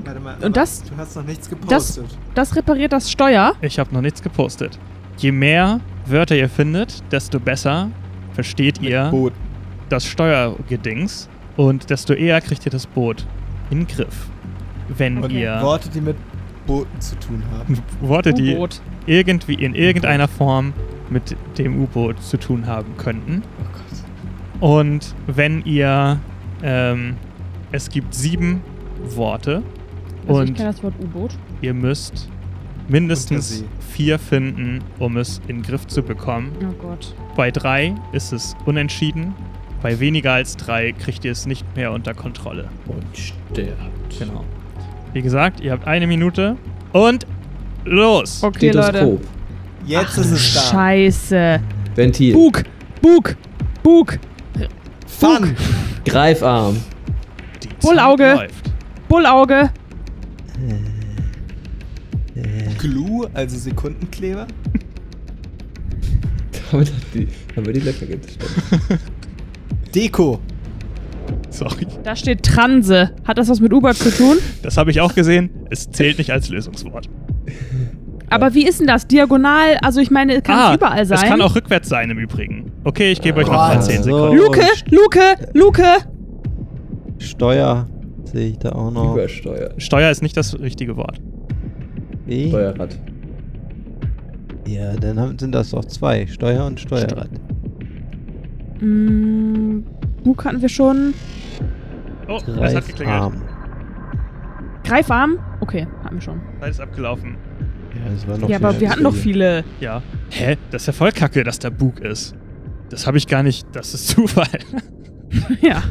Warte mal,
Und das-
Du hast noch nichts
das-
gepostet.
Das repariert das Steuer.
Ich habe noch nichts gepostet. Je mehr Wörter ihr findet, desto besser versteht ihr
Boot.
das Steuergedings und desto eher kriegt ihr das Boot in den Griff. Wenn
Und
ihr
Worte, die mit Booten zu tun haben. <laughs>
Worte, die irgendwie in irgendeiner Form mit dem U-Boot zu tun haben könnten.
Oh Gott.
Und wenn ihr ähm, Es gibt sieben Worte
Also ich
und
kenne das Wort U-Boot.
ihr müsst mindestens vier finden, um es in den Griff zu bekommen.
Oh Gott.
Bei drei ist es unentschieden. Bei weniger als drei kriegt ihr es nicht mehr unter Kontrolle.
Und stirbt.
Genau. Wie gesagt, ihr habt eine Minute und los!
Okay, Leute.
Jetzt ist es da.
Scheiße.
Ventil.
Bug, Bug, Bug,
Fun!
Greifarm.
Bullauge. Bullauge.
Glue, also Sekundenkleber. <laughs>
Damit hat die, haben wir die Löcher gestellt. <laughs>
Deko.
Sorry.
Da steht Transe. Hat das was mit U-Boot zu tun?
Das habe ich auch gesehen. Es zählt nicht als Lösungswort. <laughs>
Aber wie ist denn das? Diagonal? Also ich meine, kann es überall sein.
Ah, Es kann auch rückwärts sein im Übrigen. Okay, ich gebe euch noch
Ah,
mal 10
so.
Sekunden.
Luke, Luke, Luke.
Steuer sehe ich da auch noch.
Übersteuer.
Steuer ist nicht das richtige Wort.
Wie?
Steuerrad.
Ja, dann haben, sind das doch zwei. Steuer und Steuerrad.
Mm, Bug hatten wir schon.
Oh, es hat geklingelt.
Greifarm.
Greifarm? Okay, hatten wir schon.
Zeit ist abgelaufen.
Ja, das war noch
ja, aber wir hatten noch
viele.
Ja. Hä? Das ist ja voll kacke, dass der Bug ist. Das habe ich gar nicht. Das ist <laughs> Zufall. <laughs>
ja.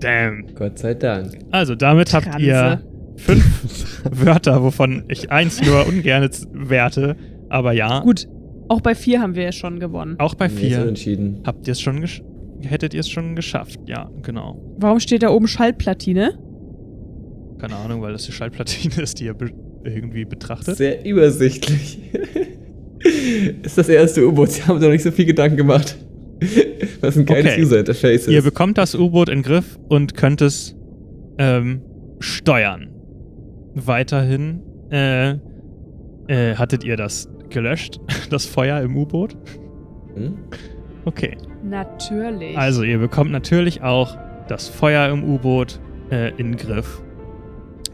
Damn.
Gott sei Dank.
Also, damit habt
Transe.
ihr fünf <laughs> Wörter, wovon ich eins nur ungern werte. Aber ja,
Gut. Auch bei vier haben wir ja schon gewonnen.
auch bei vier
entschieden.
habt ihr es schon gesch hättet ihr es schon geschafft. Ja, genau.
Warum steht da oben Schallplatine?
Keine Ahnung, weil das die Schallplatine ist, die ihr irgendwie betrachtet.
Sehr übersichtlich. <laughs> ist das erste U-Boot. Sie haben sich noch nicht so viel Gedanken gemacht. Was ein geiles
Okay.
User-Interface
Ihr
ist.
bekommt das U-Boot in den Griff und könnt es ähm, steuern. Weiterhin äh, äh, hattet ihr das gelöscht, <laughs> das Feuer im U-Boot?
Hm?
Okay.
Natürlich.
Also ihr bekommt natürlich auch das Feuer im U-Boot äh, in den Griff.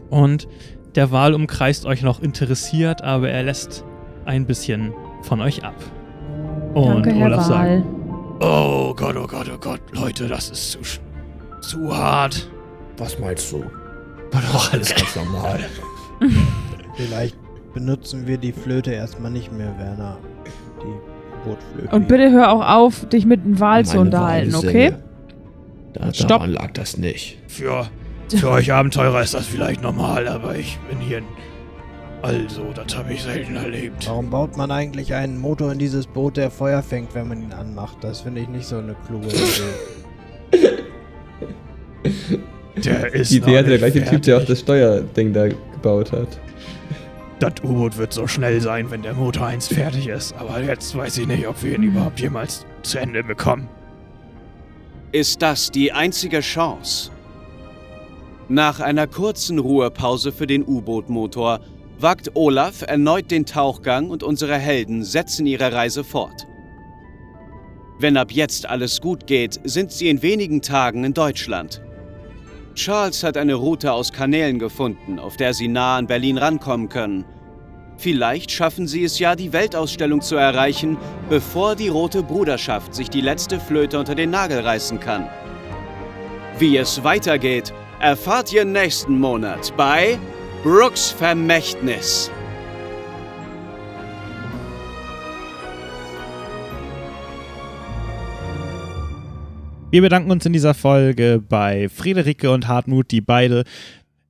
Und der Wal umkreist euch noch interessiert, aber er lässt ein bisschen von euch ab. Und
Danke, Herr
Olaf sagt,
Wahl.
Oh Gott, oh Gott, oh Gott, Leute, das ist zu, zu hart.
Was meinst du? War doch alles ganz normal. <laughs>
Vielleicht benutzen wir die Flöte erstmal nicht mehr, Werner. Die Bootflöte.
Und bitte hör auch auf, dich mit dem Wal zu unterhalten, okay?
Da,
Stopp.
daran lag das nicht.
Für, für euch Abenteurer ist das vielleicht normal, aber ich bin hier. Also, das habe ich selten erlebt.
Warum baut man eigentlich einen Motor in dieses Boot, der Feuer fängt, wenn man ihn anmacht? Das finde ich nicht so eine kluge <laughs> Idee.
Der ist
Die Idee hatte der gleiche Typ, der auch
fertig.
das Steuerding da gebaut hat.
Das U-Boot wird so schnell sein, wenn der Motor einst fertig ist. Aber jetzt weiß ich nicht, ob wir ihn überhaupt jemals zu Ende bekommen.
Ist das die einzige Chance? Nach einer kurzen Ruhepause für den U-Boot-Motor wagt Olaf erneut den Tauchgang und unsere Helden setzen ihre Reise fort. Wenn ab jetzt alles gut geht, sind sie in wenigen Tagen in Deutschland. Charles hat eine Route aus Kanälen gefunden, auf der sie nah an Berlin rankommen können. Vielleicht schaffen sie es ja, die Weltausstellung zu erreichen, bevor die Rote Bruderschaft sich die letzte Flöte unter den Nagel reißen kann. Wie es weitergeht, erfahrt ihr nächsten Monat bei Brooks Vermächtnis.
Wir bedanken uns in dieser Folge bei Friederike und Hartmut, die beide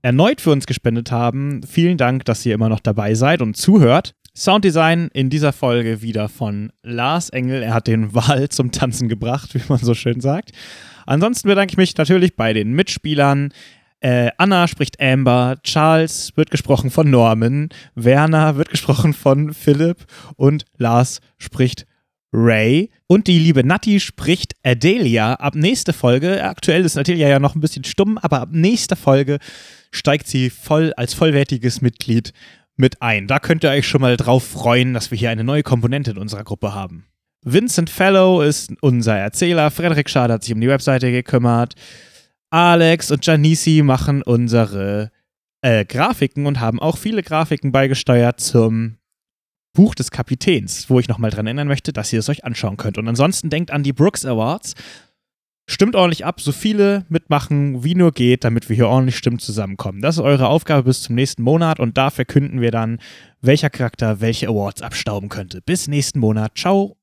erneut für uns gespendet haben. Vielen Dank, dass ihr immer noch dabei seid und zuhört. Sounddesign in dieser Folge wieder von Lars Engel. Er hat den Wal zum Tanzen gebracht, <laughs> wie man so schön sagt. Ansonsten bedanke ich mich natürlich bei den Mitspielern. Äh, Anna spricht Amber, Charles wird gesprochen von Norman, Werner wird gesprochen von Philipp und Lars spricht Ray. Und die liebe Natti spricht Adelia ab nächste Folge. Aktuell ist Adelia ja noch ein bisschen stumm, aber ab nächster Folge steigt sie voll als vollwertiges Mitglied mit ein. Da könnt ihr euch schon mal drauf freuen, dass wir hier eine neue Komponente in unserer Gruppe haben. Vincent Fellow ist unser Erzähler. Frederik Schade hat sich um die Webseite gekümmert. Alex und Janisi machen unsere äh, Grafiken und haben auch viele Grafiken beigesteuert zum Buch des Kapitäns, wo ich nochmal dran erinnern möchte, dass ihr es euch anschauen könnt. Und ansonsten denkt an die Brooks Awards. Stimmt ordentlich ab, so viele mitmachen, wie nur geht, damit wir hier ordentlich Stimmen zusammenkommen. Das ist eure Aufgabe bis zum nächsten Monat und da verkünden wir dann, welcher Charakter welche Awards abstauben könnte. Bis nächsten Monat. Ciao.